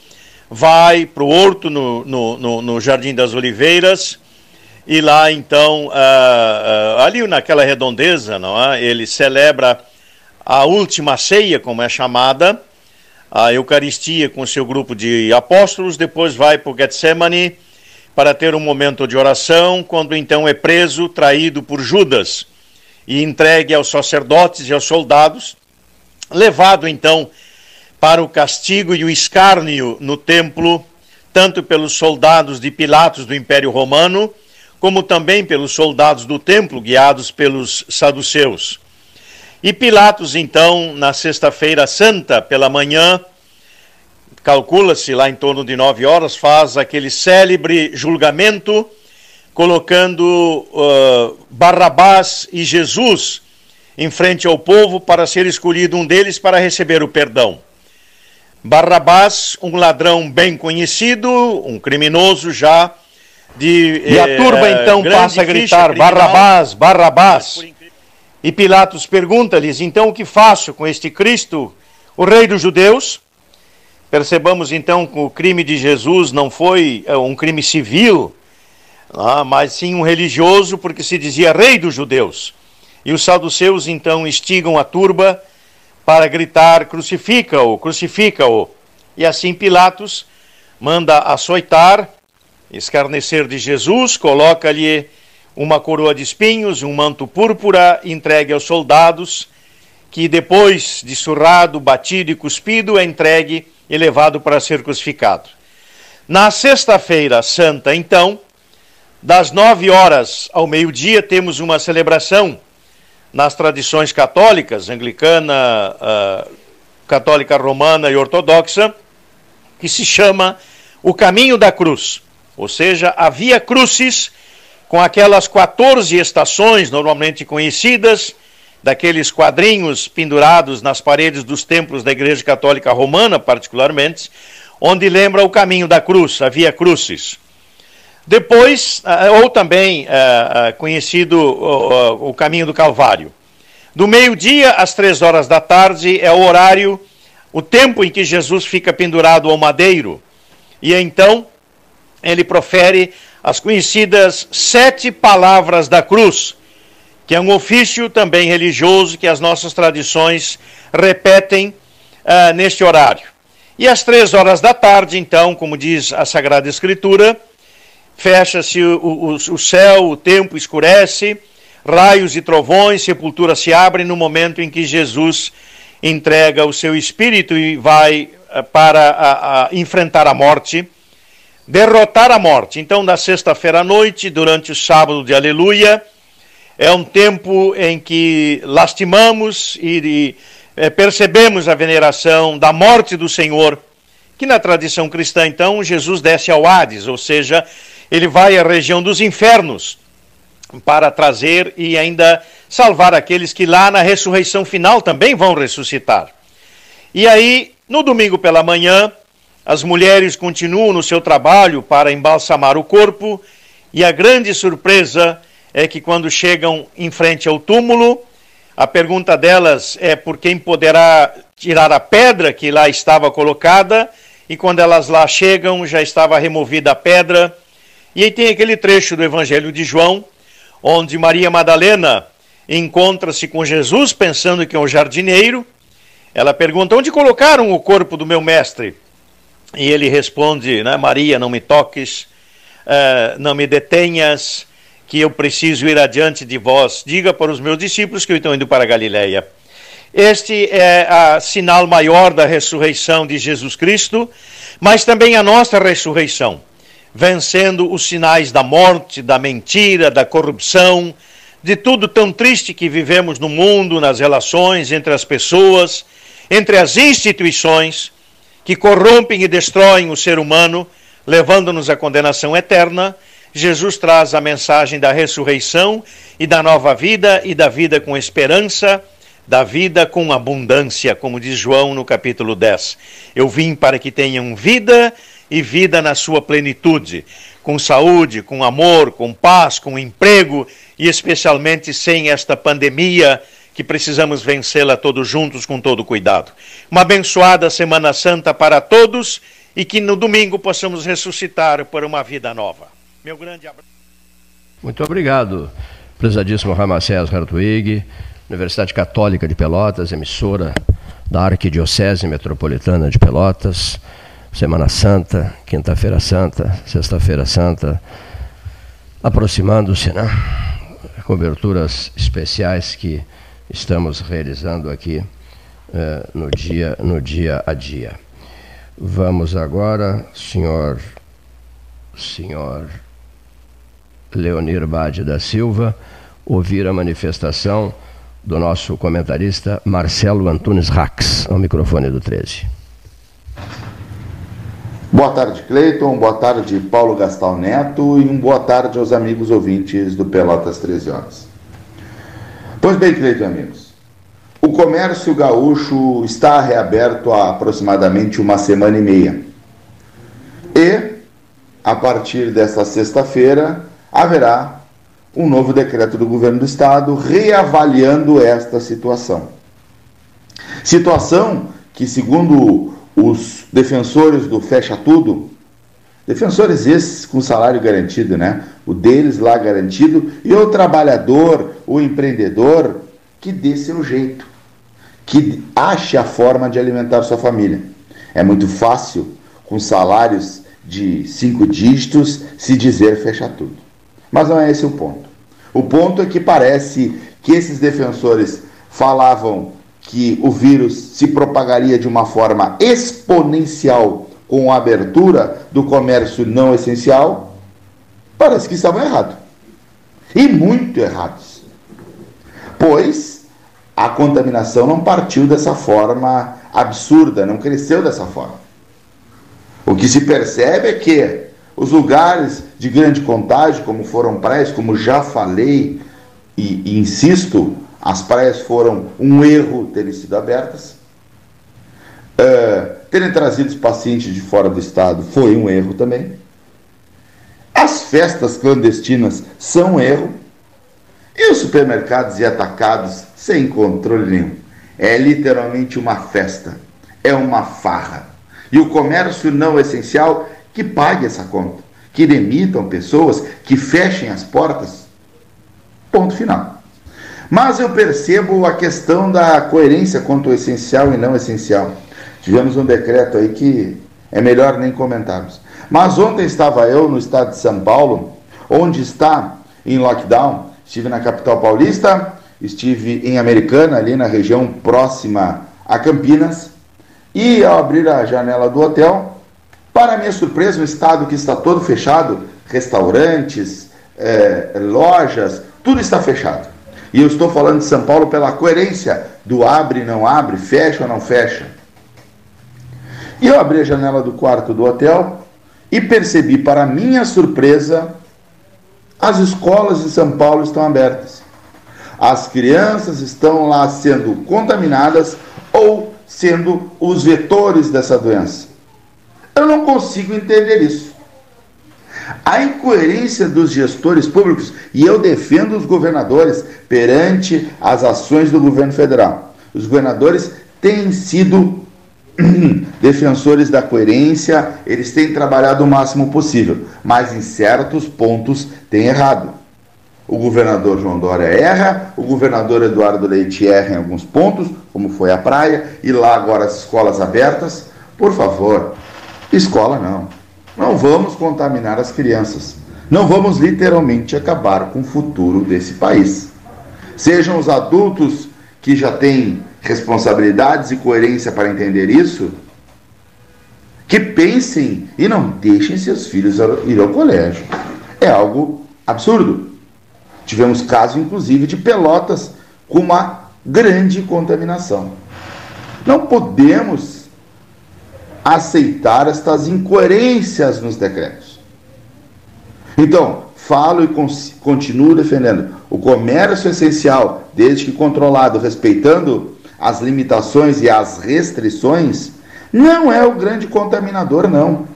vai para o horto no, no, no, no, Jardim das Oliveiras e lá então, uh, uh, ali naquela redondeza, não é? ele celebra a última ceia, como é chamada, a Eucaristia com seu grupo de apóstolos, depois vai para o Getsemane para ter um momento de oração, quando então é preso, traído por Judas e entregue aos sacerdotes e aos soldados, levado então para o castigo e o escárnio no templo, tanto pelos soldados de Pilatos do Império Romano, como também pelos soldados do templo, guiados pelos saduceus. E Pilatos, então, na Sexta-feira Santa, pela manhã, calcula-se lá em torno de nove horas, faz aquele célebre julgamento, colocando uh, Barrabás e Jesus em frente ao povo para ser escolhido um deles para receber o perdão. Barrabás, um ladrão bem conhecido, um criminoso já de. E a eh, turba então passa a gritar: Barrabás, Barrabás. E Pilatos pergunta-lhes: então o que faço com este Cristo, o Rei dos Judeus? Percebamos então que o crime de Jesus não foi eh, um crime civil, ah, mas sim um religioso, porque se dizia Rei dos Judeus. E os saduceus então instigam a turba para gritar: crucifica-o, crucifica-o. E assim Pilatos manda açoitar, escarnecer de Jesus, coloca-lhe uma coroa de espinhos, um manto púrpura entregue aos soldados, que depois de surrado, batido e cuspido, é entregue e levado para ser crucificado. Na sexta-feira santa, então, das nove horas ao meio-dia, temos uma celebração nas tradições católicas, anglicana, uh, católica romana e ortodoxa, que se chama o caminho da cruz, ou seja, a Via Crucis, com aquelas 14 estações normalmente conhecidas, daqueles quadrinhos pendurados nas paredes dos templos da Igreja Católica Romana, particularmente, onde lembra o caminho da cruz, a Via Crucis. Depois, ah, ou também ah, ah, conhecido o caminho do Calvário. Do meio-dia às três horas da tarde é o horário, o tempo em que Jesus fica pendurado ao madeiro. E então ele profere as conhecidas sete palavras da cruz, que é um ofício também religioso que as nossas tradições repetem uh, neste horário. E às três horas da tarde, então, como diz a Sagrada Escritura, fecha-se o, o, o céu, o tempo escurece, raios e trovões, sepultura se abre no momento em que Jesus entrega o seu espírito e vai uh, para a, a enfrentar a morte derrotar a morte. Então, na sexta-feira à noite, durante o sábado de Aleluia, é um tempo em que lastimamos e, e é, percebemos a veneração da morte do Senhor, que na tradição cristã, então, Jesus desce ao Hades, ou seja, ele vai à região dos infernos para trazer e ainda salvar aqueles que lá na ressurreição final também vão ressuscitar. E aí, no domingo pela manhã, as mulheres continuam no seu trabalho para embalsamar o corpo, e a grande surpresa é que quando chegam em frente ao túmulo, a pergunta delas é por quem poderá tirar a pedra que lá estava colocada, e quando elas lá chegam, já estava removida a pedra. E aí tem aquele trecho do Evangelho de João, onde Maria Madalena encontra-se com Jesus, pensando que é um jardineiro. Ela pergunta: Onde colocaram o corpo do meu mestre? E ele responde, né, Maria, não me toques, uh, não me detenhas, que eu preciso ir adiante de vós. Diga para os meus discípulos que eu estou indo para a. Este é o sinal maior da ressurreição de Jesus Cristo, mas também a nossa ressurreição, vencendo os sinais da morte, da mentira, da corrupção, de tudo tão triste que vivemos no mundo, nas relações entre as pessoas, entre as instituições que corrompem e destroem o ser humano, levando-nos à condenação eterna, Jesus traz a mensagem da ressurreição e da nova vida e da vida com esperança, da vida com abundância, como diz João no capítulo 10. Eu vim para que tenham vida e vida na sua plenitude, com saúde, com amor, com paz, com emprego e especialmente sem esta pandemia que precisamos vencê-la todos juntos com todo cuidado. Uma abençoada Semana Santa para todos e que no domingo possamos ressuscitar por uma vida nova. Meu grande abraço. Muito obrigado, prezadíssimo Ramacés Hartwig, Universidade Católica de Pelotas, emissora da Arquidiocese Metropolitana de Pelotas. Semana Santa, Quinta-feira Santa, Sexta-feira Santa, aproximando-se, né? Coberturas especiais que estamos realizando aqui eh, no, dia, no dia a dia. Vamos agora, senhor, senhor Leonir Bade da Silva, ouvir a manifestação do nosso comentarista Marcelo Antunes Rax, ao microfone do 13. Boa tarde, Cleiton. Boa tarde, Paulo Gastal Neto. E um boa tarde aos amigos ouvintes do Pelotas 13 Horas. Pois bem, queridos amigos, o comércio gaúcho está reaberto há aproximadamente uma semana e meia. E, a partir desta sexta-feira, haverá um novo decreto do governo do estado reavaliando esta situação. Situação que, segundo os defensores do Fecha Tudo, defensores esses com salário garantido, né? o deles lá garantido, e o trabalhador, o empreendedor, que dê seu jeito, que ache a forma de alimentar sua família. É muito fácil, com salários de cinco dígitos, se dizer fecha tudo. Mas não é esse o ponto. O ponto é que parece que esses defensores falavam que o vírus se propagaria de uma forma exponencial com a abertura do comércio não essencial, parece que estavam errados. E muito errados. Pois a contaminação não partiu dessa forma absurda, não cresceu dessa forma. O que se percebe é que os lugares de grande contágio, como foram praias, como já falei e, e insisto, as praias foram um erro terem sido abertas. Uh, terem trazido os pacientes de fora do estado foi um erro também. As festas clandestinas são um erro. E os supermercados e atacados sem controle nenhum. É literalmente uma festa. É uma farra. E o comércio não essencial que pague essa conta. Que demitam pessoas, que fechem as portas. Ponto final. Mas eu percebo a questão da coerência quanto ao essencial e não essencial. Tivemos um decreto aí que é melhor nem comentarmos. Mas ontem estava eu no estado de São Paulo, onde está em lockdown. Estive na capital paulista, estive em Americana, ali na região próxima a Campinas. E ao abrir a janela do hotel, para minha surpresa, um estado que está todo fechado, restaurantes, é, lojas, tudo está fechado. E eu estou falando de São Paulo pela coerência do abre, não abre, fecha ou não fecha. E eu abri a janela do quarto do hotel e percebi, para minha surpresa, as escolas de São Paulo estão abertas. As crianças estão lá sendo contaminadas ou sendo os vetores dessa doença. Eu não consigo entender isso. A incoerência dos gestores públicos, e eu defendo os governadores perante as ações do governo federal. Os governadores têm sido defensores da coerência, eles têm trabalhado o máximo possível, mas em certos pontos têm errado. O governador João Dória erra, o governador Eduardo Leite erra em alguns pontos, como foi a praia, e lá agora as escolas abertas. Por favor, escola não. Não vamos contaminar as crianças. Não vamos literalmente acabar com o futuro desse país. Sejam os adultos que já têm responsabilidades e coerência para entender isso, que pensem e não deixem seus filhos ir ao colégio. É algo absurdo. Tivemos caso, inclusive, de pelotas com uma grande contaminação. Não podemos aceitar estas incoerências nos decretos. Então, falo e continuo defendendo o comércio essencial, desde que controlado, respeitando as limitações e as restrições, não é o grande contaminador, não.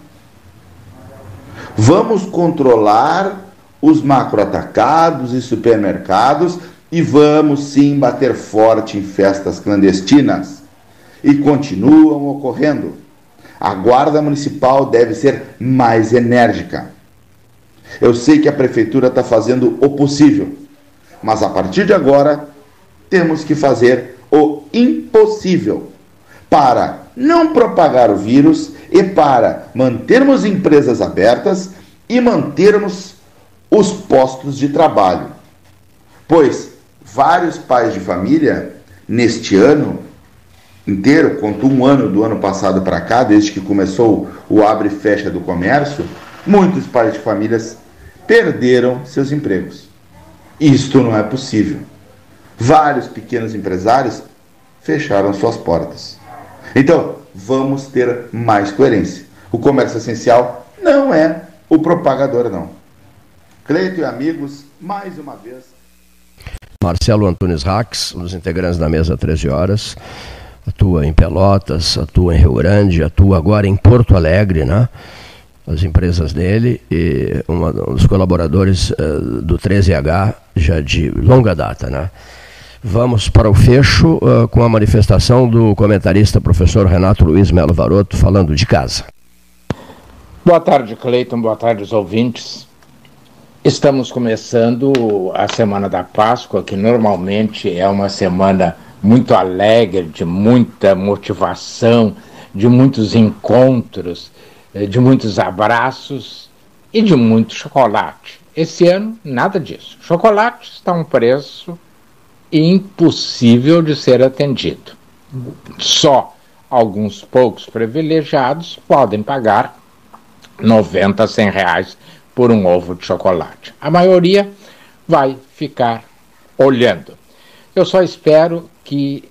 Vamos controlar os macroatacados e supermercados e vamos sim bater forte em festas clandestinas. E continuam ocorrendo. A Guarda Municipal deve ser mais enérgica. Eu sei que a Prefeitura está fazendo o possível, mas a partir de agora temos que fazer o impossível para não propagar o vírus e para mantermos empresas abertas e mantermos os postos de trabalho. Pois vários pais de família, neste ano inteiro, conto um ano do ano passado para cá, desde que começou o abre e fecha do comércio, muitos pais de famílias perderam seus empregos. Isto não é possível vários pequenos empresários fecharam suas portas. Então, vamos ter mais coerência. O comércio essencial não é o propagador, não. Cleito e amigos, mais uma vez. Marcelo Antunes Rax, um dos integrantes da mesa 13 horas, atua em Pelotas, atua em Rio Grande, atua agora em Porto Alegre, né? As empresas dele e uma, um dos colaboradores uh, do 13H já de longa data, né? Vamos para o fecho uh, com a manifestação do comentarista professor Renato Luiz Melo Varoto, falando de casa. Boa tarde, Cleiton. Boa tarde, os ouvintes. Estamos começando a Semana da Páscoa, que normalmente é uma semana muito alegre, de muita motivação, de muitos encontros, eh, de muitos abraços e de muito chocolate. esse ano, nada disso. Chocolate está a um preço impossível de ser atendido. Só alguns poucos privilegiados podem pagar 90, 100 reais por um ovo de chocolate. A maioria vai ficar olhando. Eu só espero que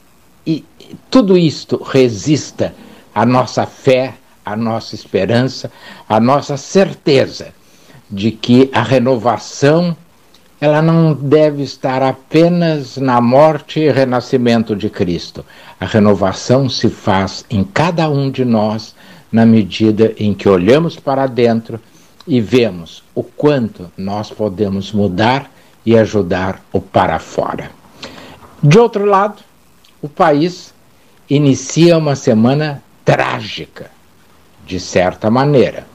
e, tudo isto resista à nossa fé, à nossa esperança, à nossa certeza de que a renovação ela não deve estar apenas na morte e renascimento de Cristo. A renovação se faz em cada um de nós na medida em que olhamos para dentro e vemos o quanto nós podemos mudar e ajudar o para fora. De outro lado, o país inicia uma semana trágica, de certa maneira.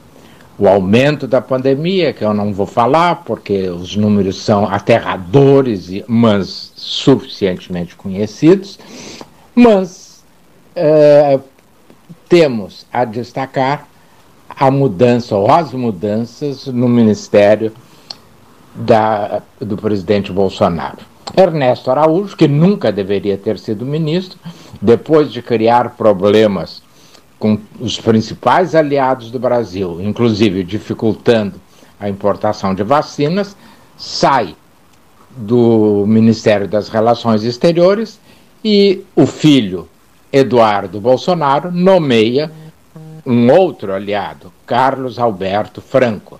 O aumento da pandemia, que eu não vou falar, porque os números são aterradores, mas suficientemente conhecidos, mas é, temos a destacar a mudança ou as mudanças no Ministério da, do presidente Bolsonaro. Ernesto Araújo, que nunca deveria ter sido ministro, depois de criar problemas com os principais aliados do Brasil, inclusive dificultando a importação de vacinas, sai do Ministério das Relações Exteriores e o filho Eduardo Bolsonaro nomeia um outro aliado, Carlos Alberto Franco.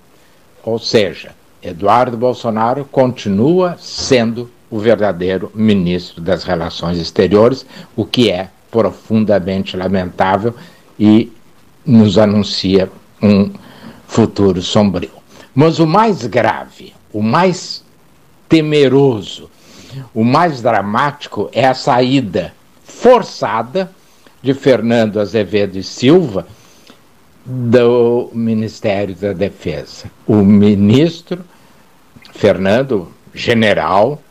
Ou seja, Eduardo Bolsonaro continua sendo o verdadeiro ministro das Relações Exteriores, o que é profundamente lamentável e nos anuncia um futuro sombrio. Mas o mais grave, o mais temeroso, o mais dramático é a saída forçada de Fernando Azevedo e Silva do Ministério da Defesa. O ministro Fernando, general,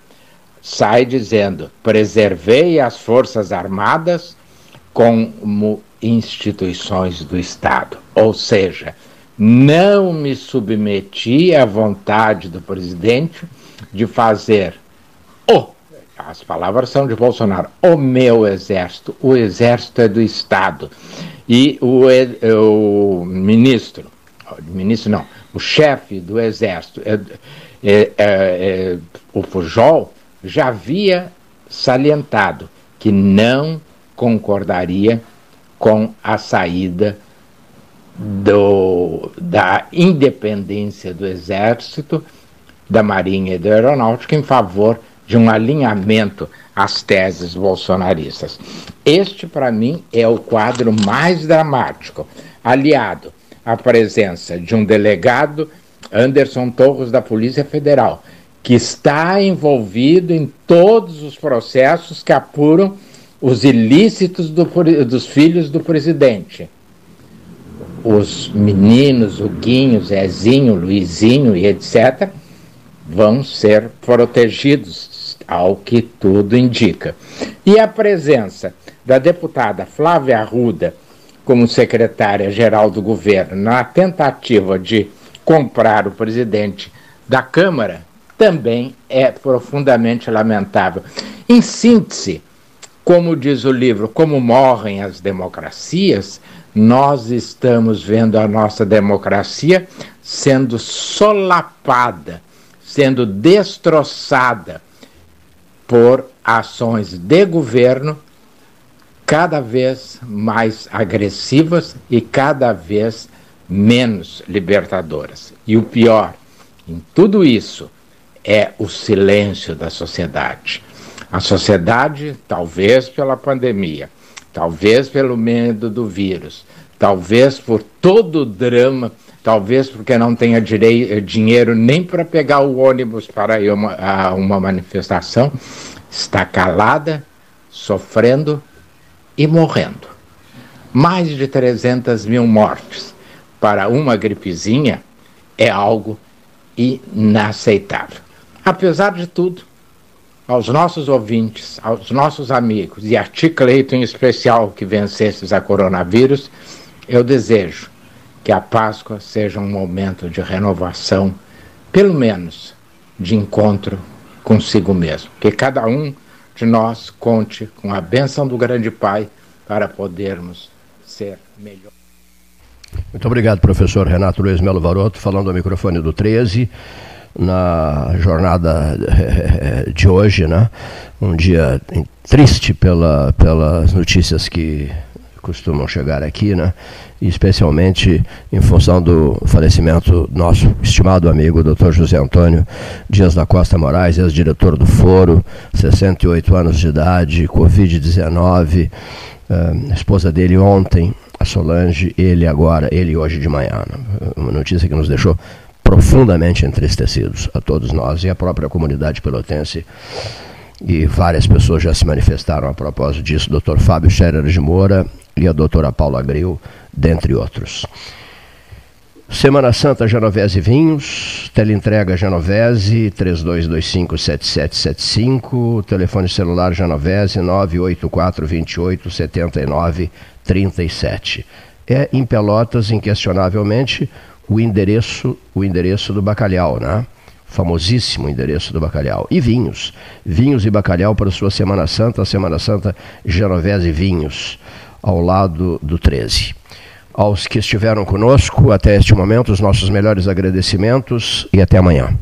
sai dizendo: preservei as Forças Armadas como instituições do Estado. Ou seja, não me submeti à vontade do presidente de fazer o, as palavras são de Bolsonaro, o meu exército, o exército é do Estado. E o, o ministro, ministro não, o chefe do exército, é, é, é, é o Pujol, já havia salientado que não concordaria com a saída do, da independência do Exército, da Marinha e da Aeronáutica em favor de um alinhamento às teses bolsonaristas. Este, para mim, é o quadro mais dramático, aliado à presença de um delegado, Anderson Torres, da Polícia Federal, que está envolvido em todos os processos que apuram os ilícitos do, dos filhos do presidente. Os meninos, o Guinho, Zezinho, Luizinho e etc., vão ser protegidos, ao que tudo indica. E a presença da deputada Flávia Arruda como secretária-geral do governo na tentativa de comprar o presidente da Câmara também é profundamente lamentável. Em síntese, como diz o livro, como morrem as democracias, nós estamos vendo a nossa democracia sendo solapada, sendo destroçada por ações de governo cada vez mais agressivas e cada vez menos libertadoras. E o pior em tudo isso é o silêncio da sociedade. A sociedade, talvez pela pandemia, talvez pelo medo do vírus, talvez por todo o drama, talvez porque não tenha direi, dinheiro nem para pegar o ônibus para ir uma, a uma manifestação, está calada, sofrendo e morrendo. Mais de 300 mil mortes para uma gripezinha é algo inaceitável. Apesar de tudo, aos nossos ouvintes, aos nossos amigos e a ti, Cleito, em especial, que vencestes a coronavírus, eu desejo que a Páscoa seja um momento de renovação pelo menos, de encontro consigo mesmo. Que cada um de nós conte com a bênção do grande Pai para podermos ser melhor. Muito obrigado, professor Renato Luiz Melo Varoto, falando ao microfone do 13 na jornada eh, de hoje, né? Um dia triste pela, pelas notícias que costumam chegar aqui, né? especialmente em função do falecimento nosso estimado amigo Dr. José Antônio Dias da Costa Moraes, ex-diretor do Foro, 68 anos de idade, Covid-19, a esposa dele ontem, a Solange, ele agora, ele hoje de manhã. Né? Uma notícia que nos deixou profundamente entristecidos, a todos nós e a própria comunidade pelotense. E várias pessoas já se manifestaram a propósito disso, Dr. Fábio Scherer de Moura e a doutora Paula Gril, dentre outros. Semana Santa Genovese Vinhos, teleentrega Genovese 32257775, telefone celular Genovese 984 28 79 37. É em Pelotas, inquestionavelmente, o endereço, o endereço do bacalhau, né? Famosíssimo endereço do bacalhau. E vinhos. Vinhos e bacalhau para sua Semana Santa, Semana Santa Genovese Vinhos, ao lado do 13 aos que estiveram conosco até este momento, os nossos melhores agradecimentos e até amanhã.